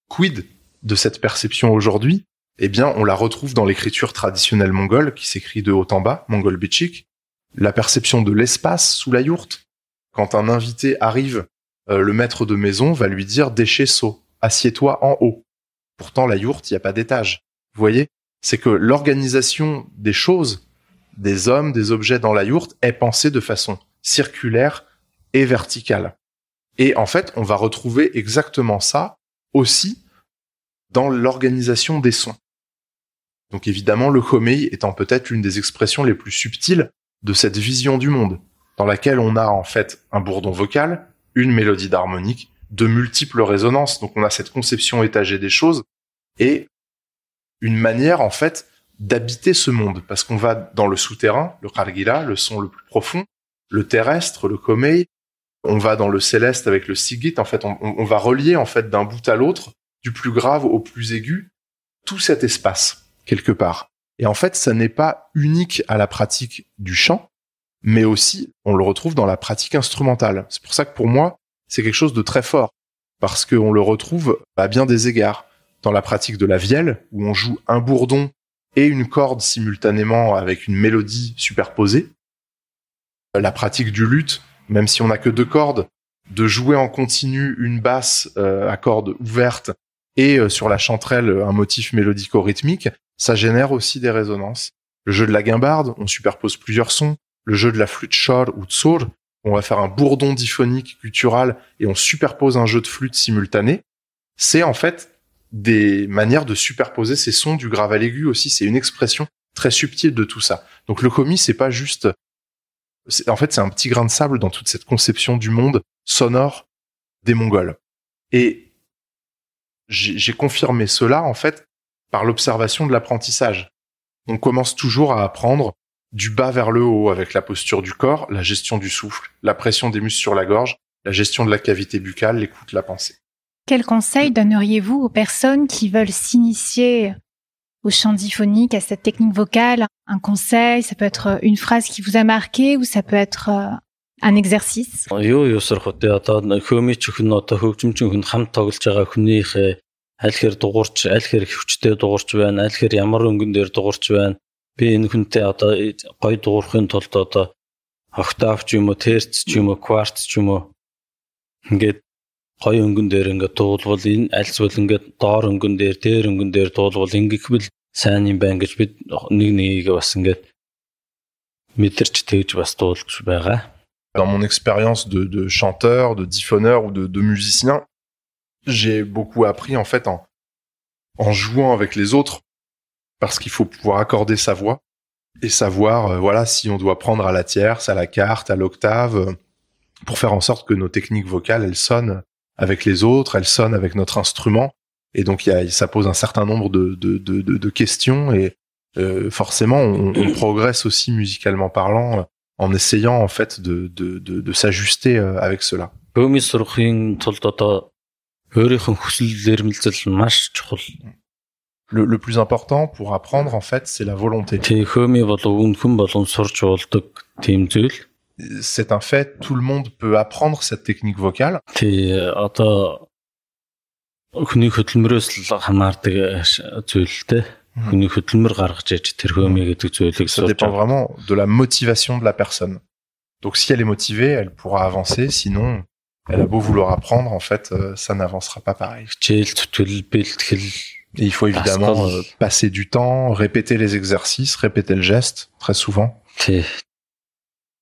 quid de cette perception aujourd'hui? Eh bien, on la retrouve dans l'écriture traditionnelle mongole, qui s'écrit de haut en bas, mongol bichik. La perception de l'espace sous la yourte. Quand un invité arrive, euh, le maître de maison va lui dire déchet saut, assieds-toi en haut. Pourtant, la yourte, il n'y a pas d'étage. Vous voyez? C'est que l'organisation des choses, des hommes, des objets dans la yourte est pensée de façon circulaire et verticale. Et en fait, on va retrouver exactement ça aussi dans l'organisation des sons. Donc évidemment, le homei étant peut-être l'une des expressions les plus subtiles de cette vision du monde, dans laquelle on a en fait un bourdon vocal, une mélodie d'harmonique, de multiples résonances. Donc on a cette conception étagée des choses et une manière en fait d'habiter ce monde parce qu'on va dans le souterrain, le kargira, le son le plus profond, le terrestre, le komei, on va dans le céleste avec le sigit. En fait, on, on va relier en fait d'un bout à l'autre, du plus grave au plus aigu, tout cet espace quelque part. Et en fait, ça n'est pas unique à la pratique du chant, mais aussi on le retrouve dans la pratique instrumentale. C'est pour ça que pour moi, c'est quelque chose de très fort parce qu'on le retrouve à bien des égards dans la pratique de la vielle où on joue un bourdon et une corde simultanément avec une mélodie superposée. La pratique du luth, même si on n'a que deux cordes, de jouer en continu une basse euh, à cordes ouvertes et euh, sur la chanterelle un motif mélodico-rythmique, ça génère aussi des résonances. Le jeu de la guimbarde, on superpose plusieurs sons. Le jeu de la flûte chor ou tsur, on va faire un bourdon diphonique guttural et on superpose un jeu de flûte simultané. C'est en fait des manières de superposer ces sons du grave à l'aigu aussi. C'est une expression très subtile de tout ça. Donc le commis, c'est pas juste. En fait, c'est un petit grain de sable dans toute cette conception du monde sonore des Mongols. Et j'ai confirmé cela en fait par l'observation de l'apprentissage. On commence toujours à apprendre du bas vers le haut avec la posture du corps, la gestion du souffle, la pression des muscles sur la gorge, la gestion de la cavité buccale, l'écoute, la pensée. Quel conseil donneriez-vous aux personnes qui veulent s'initier au chant diphonique, à cette technique vocale Un conseil, ça peut être une phrase qui vous a marqué ou ça peut être euh, un exercice Юу юусрах үү одоо хөөмич хүн одоо хөгжимчин хүн хамт тоглож байгаа хүнийхээ аль хэр дугуурч аль хэр хүчтэй дугуурч байна аль хэр ямар өнгөн дээр дугуурч байна би энэ хүнтэй одоо гой дуурахын тулд одоо октав ч юм уу терц ч юм уу кварц ч юм уу ингээд гой өнгөн дээр ингээд дуулвал энэ аль зүйл ингээд доор өнгөн дээр дээр өнгөн дээр дуулвал ингэхвэл сайн юм байна гэж бид нэг нэгийг бас ингээд мэдэрч тэгж бас дуулж байгаа. Dans mon expérience de, de chanteur, de diphonneur ou de, de musicien, j'ai beaucoup appris en fait en, en jouant avec les autres parce qu'il faut pouvoir accorder sa voix et savoir euh, voilà si on doit prendre à la tierce, à la carte, à l'octave euh, pour faire en sorte que nos techniques vocales elles sonnent avec les autres, elles sonnent avec notre instrument. Et donc, y a, ça pose un certain nombre de, de, de, questions et euh, forcément, on, on, progresse aussi musicalement parlant en essayant en fait de, de, s'ajuster avec cela le, plus important pour apprendre, en fait, c'est la volonté. C'est un fait, tout le monde peut apprendre cette technique vocale. Hmm. Ça dépend vraiment de la motivation de la personne. Donc si elle est motivée, elle pourra avancer, sinon elle a beau vouloir apprendre, en fait, euh, ça n'avancera pas pareil. хичээл зүтгэл бэлтгэл Et il faut évidemment Parce euh, passer du temps, répéter les exercices, répéter le geste, très souvent. тий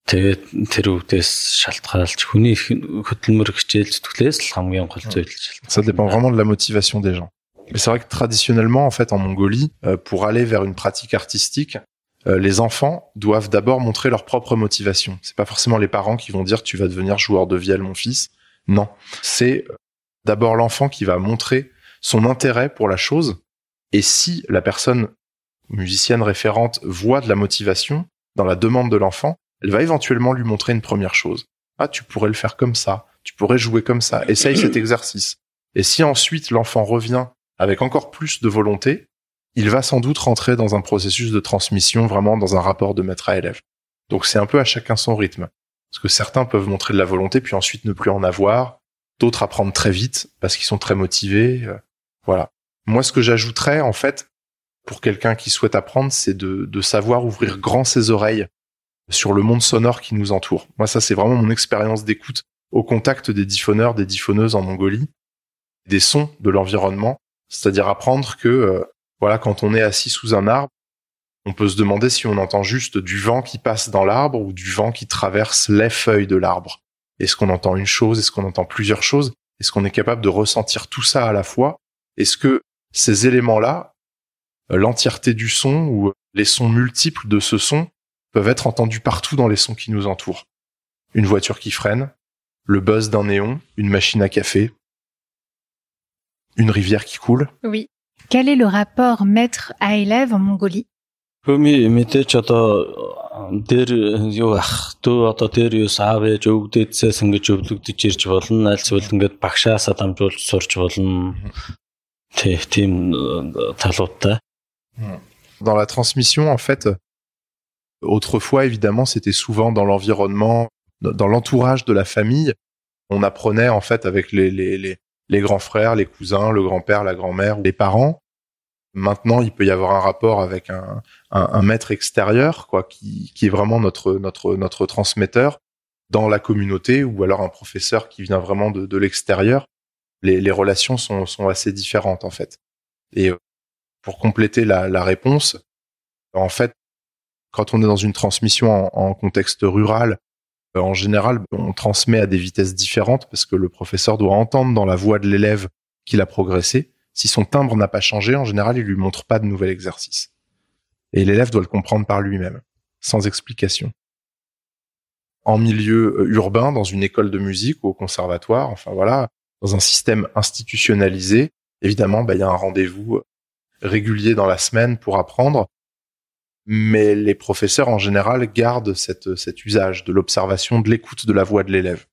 Тэгээд тэр үдээс шалтгаалж хүний хөдөлмөр хичээл зүтгэлээс л хамгийн гол зүйл шалтгаалж. Ça dépend vraiment de la motivation des gens. Mais c'est vrai que traditionnellement, en fait, en Mongolie, euh, pour aller vers une pratique artistique, euh, les enfants doivent d'abord montrer leur propre motivation. C'est pas forcément les parents qui vont dire tu vas devenir joueur de vielle, mon fils. Non, c'est euh, d'abord l'enfant qui va montrer son intérêt pour la chose. Et si la personne musicienne référente voit de la motivation dans la demande de l'enfant, elle va éventuellement lui montrer une première chose. Ah, tu pourrais le faire comme ça, tu pourrais jouer comme ça, essaye cet exercice. Et si ensuite l'enfant revient avec encore plus de volonté, il va sans doute rentrer dans un processus de transmission, vraiment dans un rapport de maître à élève. Donc c'est un peu à chacun son rythme. Parce que certains peuvent montrer de la volonté, puis ensuite ne plus en avoir. D'autres apprendre très vite, parce qu'ils sont très motivés. Voilà. Moi, ce que j'ajouterais, en fait, pour quelqu'un qui souhaite apprendre, c'est de, savoir ouvrir grand ses oreilles sur le monde sonore qui nous entoure. Moi, ça, c'est vraiment mon expérience d'écoute au contact des diffoneurs, des diffoneuses en Mongolie, des sons de l'environnement. C'est-à-dire apprendre que, euh, voilà, quand on est assis sous un arbre, on peut se demander si on entend juste du vent qui passe dans l'arbre ou du vent qui traverse les feuilles de l'arbre. Est-ce qu'on entend une chose? Est-ce qu'on entend plusieurs choses? Est-ce qu'on est capable de ressentir tout ça à la fois? Est-ce que ces éléments-là, euh, l'entièreté du son ou les sons multiples de ce son peuvent être entendus partout dans les sons qui nous entourent Une voiture qui freine, le buzz d'un néon, une machine à café, une rivière qui coule. Oui. Quel est le rapport maître à élève en Mongolie Хөми мэдээч одоо дээр юу ах дөө одоо дээр юу саав ээж өвгдээдсээс ингэж өвлөгдөж ирж болно аль эсвэл ингээд багшаасаа дамжуулж сурч болно тий тийм э, талуудтай Dans la transmission, en fait, autrefois, évidemment, c'était souvent dans l'environnement, dans l'entourage de la famille. On apprenait, en fait, avec les, les, les, les grands frères, les cousins, le grand-père, la grand-mère, les parents. Maintenant, il peut y avoir un rapport avec un, un, un maître extérieur, quoi, qui, qui est vraiment notre, notre, notre transmetteur dans la communauté ou alors un professeur qui vient vraiment de, de l'extérieur. les, relations sont, sont assez différentes, en fait. Et euh, pour compléter la, la réponse, en fait, quand on est dans une transmission en, en contexte rural, euh, en général, on transmet à des vitesses différentes parce que le professeur doit entendre dans la voix de l'élève qu'il a progressé. Si son timbre n'a pas changé, en général, il lui montre pas de nouvel exercice. Et l'élève doit le comprendre par lui-même, sans explication. En milieu euh, urbain, dans une école de musique ou au conservatoire, enfin voilà, dans un système institutionnalisé, évidemment, bah, il y a un rendez-vous régulier dans la semaine pour apprendre. Mais les professeurs, en général, gardent cette, cet usage de l'observation, de l'écoute de la voix de l'élève.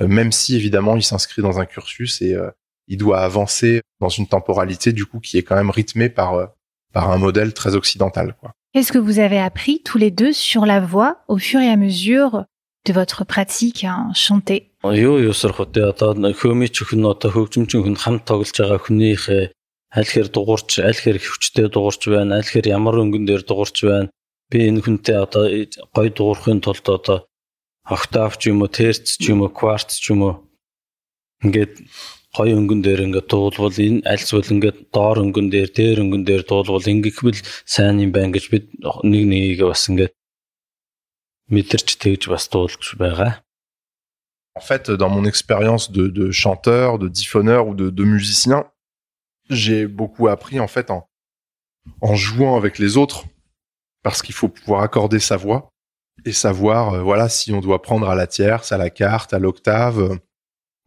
Euh, même si, évidemment, il s'inscrit dans un cursus et euh, il doit avancer dans une temporalité, du coup, qui est quand même rythmée par, euh, par un modèle très occidental. Qu'est-ce que vous avez appris tous les deux sur la voix au fur et à mesure de votre pratique à chanter юу юу сурахтай одоо хөөми ч хүн одоо хөгжимчин хүн хамт тоглож байгаа хүнийхээ аль хэр дуурч аль хэр хүчтэй дуурч байна аль хэр ямар өнгөн дээр дуурч байна. Би энэ хүнтэй одоо гой дуурахын тулд одоо октав ч юм уу терц ч юм уу кварц ч юм уу ингээд гой өнгөн дээр ингээд дуулвал энэ аль эсвэл ингээд доор өнгөн дээр дээр өнгөн дээр дуулвал ингэхвэл сайн юм байна гэж бид нэг нэгийг бас ингээд мэдэрч тэгж бас дуулж байгаа En fait, dans mon expérience de, de chanteur, de diffoneur ou de, de musicien, j'ai beaucoup appris en fait en, en jouant avec les autres, parce qu'il faut pouvoir accorder sa voix et savoir, euh, voilà, si on doit prendre à la tierce, à la carte, à l'octave, euh,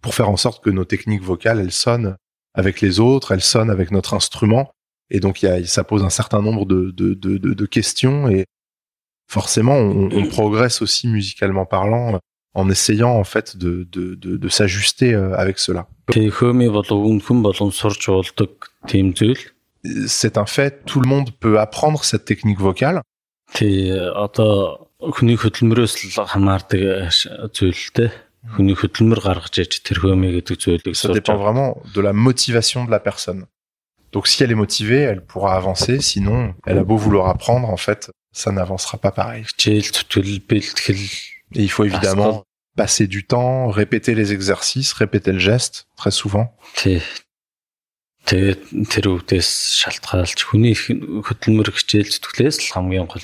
pour faire en sorte que nos techniques vocales, elles sonnent avec les autres, elles sonnent avec notre instrument. Et donc, il y a, ça pose un certain nombre de, de, de, de, de questions et forcément, on, progresse aussi musicalement parlant en essayant en fait de, de, de s'ajuster avec cela. C'est un fait, tout le monde peut apprendre cette technique vocale. Ça dépend vraiment de la motivation de la personne. Donc si elle est motivée, elle pourra avancer, sinon elle a beau vouloir apprendre, en fait, ça n'avancera pas pareil. Et il faut évidemment passer du temps, répéter les exercices, répéter le geste très souvent.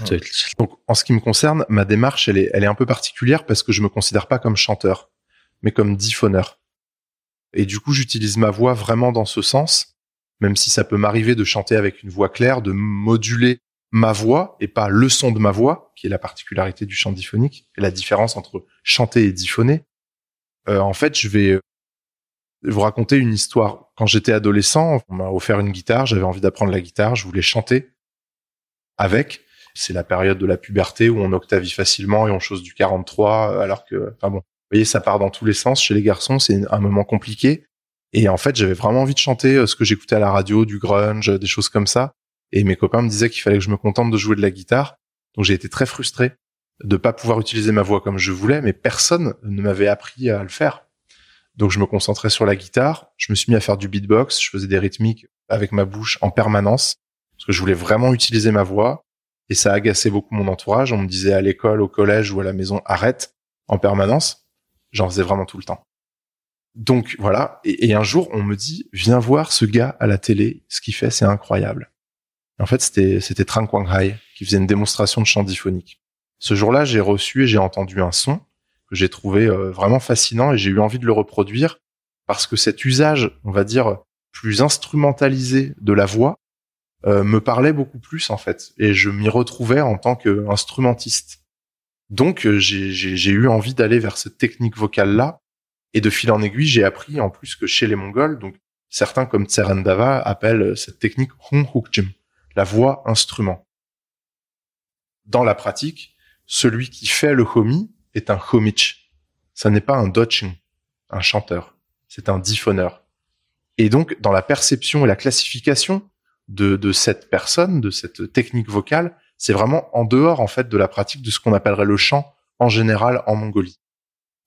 Mm. Donc, en ce qui me concerne, ma démarche, elle est, elle est un peu particulière parce que je me considère pas comme chanteur, mais comme diphoneur. Et du coup, j'utilise ma voix vraiment dans ce sens même si ça peut m'arriver de chanter avec une voix claire, de moduler ma voix et pas le son de ma voix, qui est la particularité du chant diphonique et la différence entre chanter et diffoner. Euh, en fait, je vais vous raconter une histoire. Quand j'étais adolescent, on m'a offert une guitare, j'avais envie d'apprendre la guitare, je voulais chanter avec. C'est la période de la puberté où on octavie facilement et on chose du 43, alors que, enfin bon, vous voyez, ça part dans tous les sens. Chez les garçons, c'est un moment compliqué. Et en fait, j'avais vraiment envie de chanter euh, ce que j'écoutais à la radio, du grunge, des choses comme ça. Et mes copains me disaient qu'il fallait que je me contente de jouer de la guitare. Donc j'ai été très frustré de pas pouvoir utiliser ma voix comme je voulais, mais personne ne m'avait appris à le faire. Donc je me concentrais sur la guitare, je me suis mis à faire du beatbox, je faisais des rythmiques avec ma bouche en permanence, parce que je voulais vraiment utiliser ma voix, et ça agaçait beaucoup mon entourage. On me disait à l'école, au collège ou à la maison, arrête en permanence. J'en faisais vraiment tout le temps. Donc voilà, et, un jour on me dit, viens voir ce gars à la télé, ce qu'il fait c'est incroyable. en fait c'était c'était Trang Quang Hai qui faisait une démonstration de chant diphonique. Ce jour-là j'ai reçu et j'ai entendu un son que j'ai trouvé euh, vraiment fascinant et j'ai eu envie de le reproduire parce que cet usage, on va dire, plus instrumentalisé de la voix euh, me parlait beaucoup plus en fait et je m'y retrouvais en tant qu'instrumentiste. Donc euh, j'ai eu envie d'aller vers cette technique vocale là et de fil en aiguille j'ai appris en plus que chez les Mongols donc certains comme Tserendava appellent cette technique Hong Hukjim, la voix instrument. Dans la pratique, celui qui fait le homi est un homich. Ça n'est pas un doching, un chanteur. C'est un diphoneur. Et donc, dans la perception et la classification de, de cette personne, de cette technique vocale, c'est vraiment en dehors, en fait, de la pratique de ce qu'on appellerait le chant en général en Mongolie.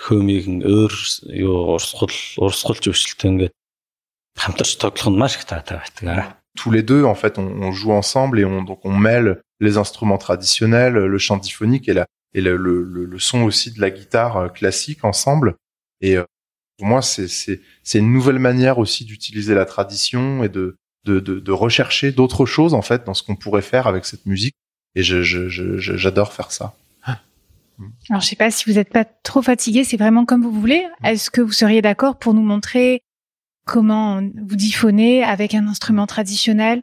хөөмийг өөр юу урсгал урсгалж өвчлөлтөө ингээд хамтарч тоглох нь маш их таатай байдаг. Tous les deux, en fait, on, on joue ensemble et on, donc on mêle les instruments traditionnels, le chant diphonique et la, et le, le, le, son aussi de la guitare euh, classique ensemble. Et euh, pour moi, c'est c'est une nouvelle manière aussi d'utiliser la tradition et de de, de, de rechercher d'autres choses en fait dans ce qu'on pourrait faire avec cette musique. Et je j'adore je, faire ça. Alors, je sais pas si vous n'êtes pas trop fatigué, c'est vraiment comme vous voulez. Est-ce que vous seriez d'accord pour nous montrer comment vous diphonez avec un instrument traditionnel?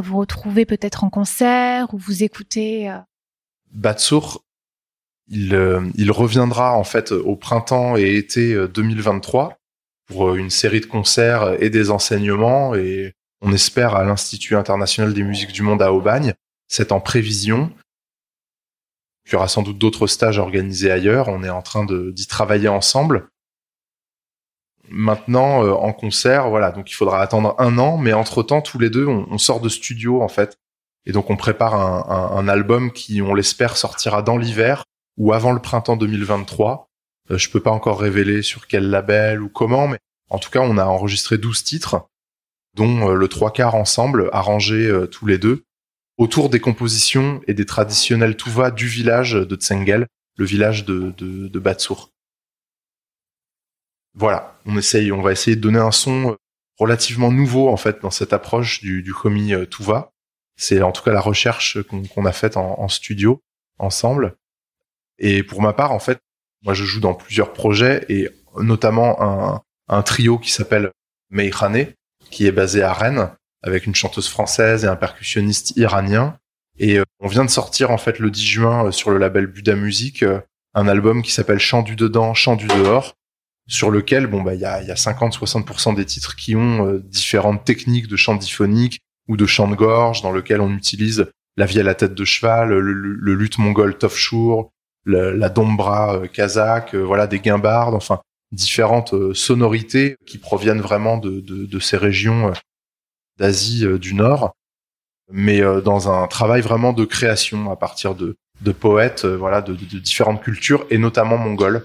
Vous retrouvez peut-être en concert ou vous écoutez euh... Batsour, il, euh, il reviendra en fait au printemps et été 2023 euh, pour une série de concerts et des enseignements et on espère à l'Institut international des musiques du monde à Aubagne. C'est en prévision. Il y aura sans doute d'autres stages organisés ailleurs. On est en train d'y travailler ensemble. Maintenant, euh, en concert, voilà, donc il faudra attendre un an, mais entre-temps, tous les deux, on, on sort de studio, en fait. Et donc, on prépare un, un- un album qui, on l'espère, sortira dans l'hiver ou avant le printemps 2023. Euh, je peux pas encore révéler sur quel label ou comment, mais en tout cas, on a enregistré 12 titres, dont euh, le trois quarts ensemble, arrangés euh, tous les deux, autour des compositions et des traditionnels tuva du village de Tsengel, le village de, de, de Batsour. Voilà, on essaye, on va essayer de donner un son euh, relativement nouveau en fait dans cette approche du, du Homi euh, Tuva. C'est en tout cas la recherche qu'on a faite en, en studio ensemble. Et pour ma part, en fait, moi je joue dans plusieurs projets et notamment un, un trio qui s'appelle Meihane, qui est basé à Rennes, avec une chanteuse française et un percussionniste iranien. Et euh, on vient de sortir en fait le 10 juin sur le label Buda Music un album qui s'appelle Chant du dedans, Chant du dehors, sur lequel bon bah il y a, y a 50-60% des titres qui ont euh, différentes techniques de chant diphonique ou de chant de gorge, dans lequel on utilise la vie à la tête de cheval, le, le, le luth mongol Tofshur, le- la dombra euh, kazakh, euh, voilà des guimbardes, enfin différentes euh, sonorités qui proviennent vraiment de, ces régions d'Asie du Nord, mais dans un travail vraiment de création à partir de, de poètes, voilà, de différentes cultures et notamment mongoles.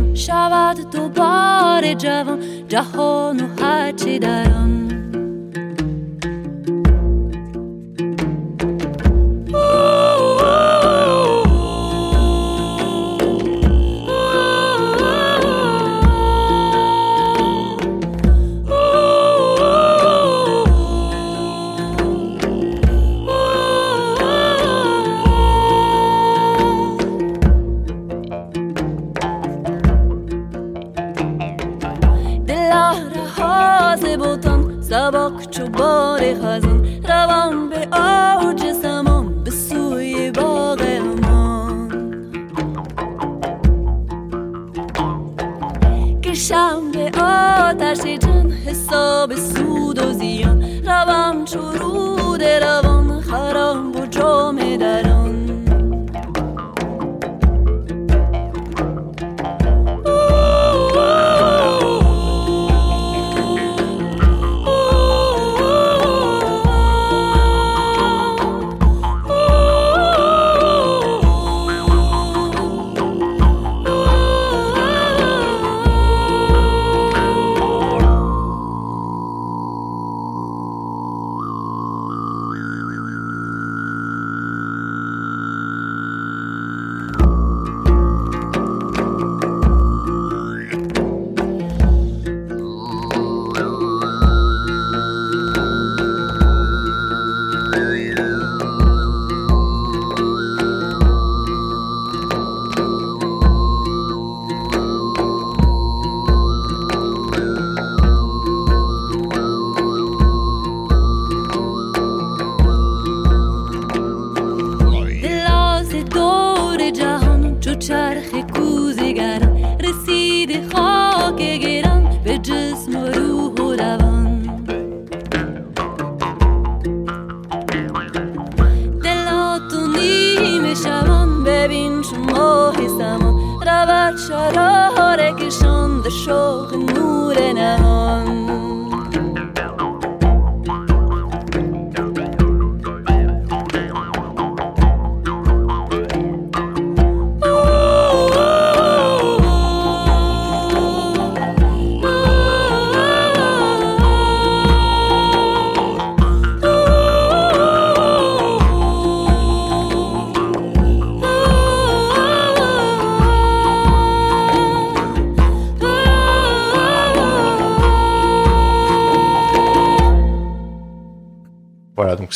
شود دوباره جوان. جهان و هرچه در آن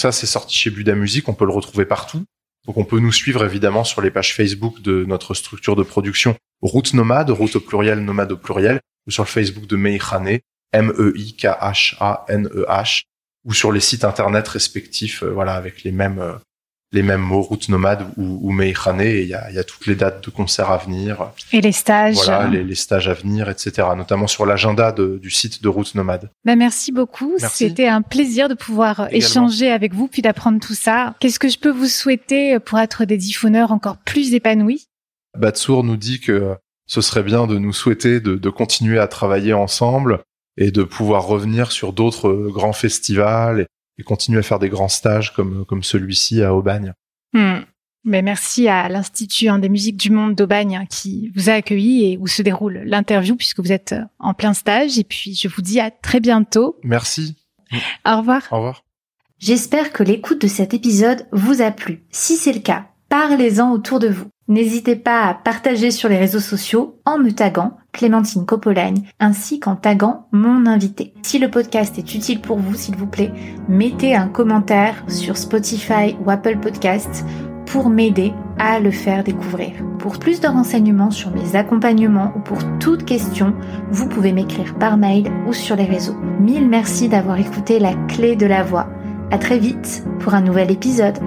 ça c'est sorti chez Buda Music, on peut le retrouver partout. Donc on peut nous suivre évidemment sur les pages Facebook de notre structure de production Route Nomade, route au pluriel, nomade au pluriel, ou sur le Facebook de Meihane, M-E-I-K-H-A-N-E-H, ou sur les sites internet respectifs, euh, voilà, avec les mêmes euh, les mêmes mots, route nomade ou, ou et il y a, il y a toutes les dates de concerts à venir, Et les stages. voilà, les, les stages à venir, etc. Notamment sur l'agenda du site de route nomade. Bah, merci beaucoup. C'était un plaisir de pouvoir Également. échanger avec vous puis d'apprendre tout ça. Qu'est-ce que je peux vous souhaiter pour être des diffoneurs encore plus épanouis? Batsour nous dit que ce serait bien de nous souhaiter de, de continuer à travailler ensemble et de pouvoir revenir sur d'autres grands festivals et, continuer à faire des grands stages comme, comme celui-ci à Aubagne. Hmm. Mais merci à l'Institut des musiques du monde d'Aubagne hein, qui vous a accueilli et où se déroule l'interview puisque vous êtes euh, en plein stage. Et puis je vous dis à très bientôt. Merci. Au revoir. Au revoir. J'espère que l'écoute de cet épisode vous a plu. Si c'est le cas, parlez-en autour de vous. N'hésitez pas à partager sur les réseaux sociaux en me taguant Clémentine Copolagne ainsi qu'en taguant mon invité. Si le podcast est utile pour vous, s'il vous plaît, mettez un commentaire sur Spotify ou Apple Podcasts pour m'aider à le faire découvrir. Pour plus de renseignements sur mes accompagnements ou pour toute question, vous pouvez m'écrire par mail ou sur les réseaux. Mille merci d'avoir écouté la clé de la voix. À très vite pour un nouvel épisode.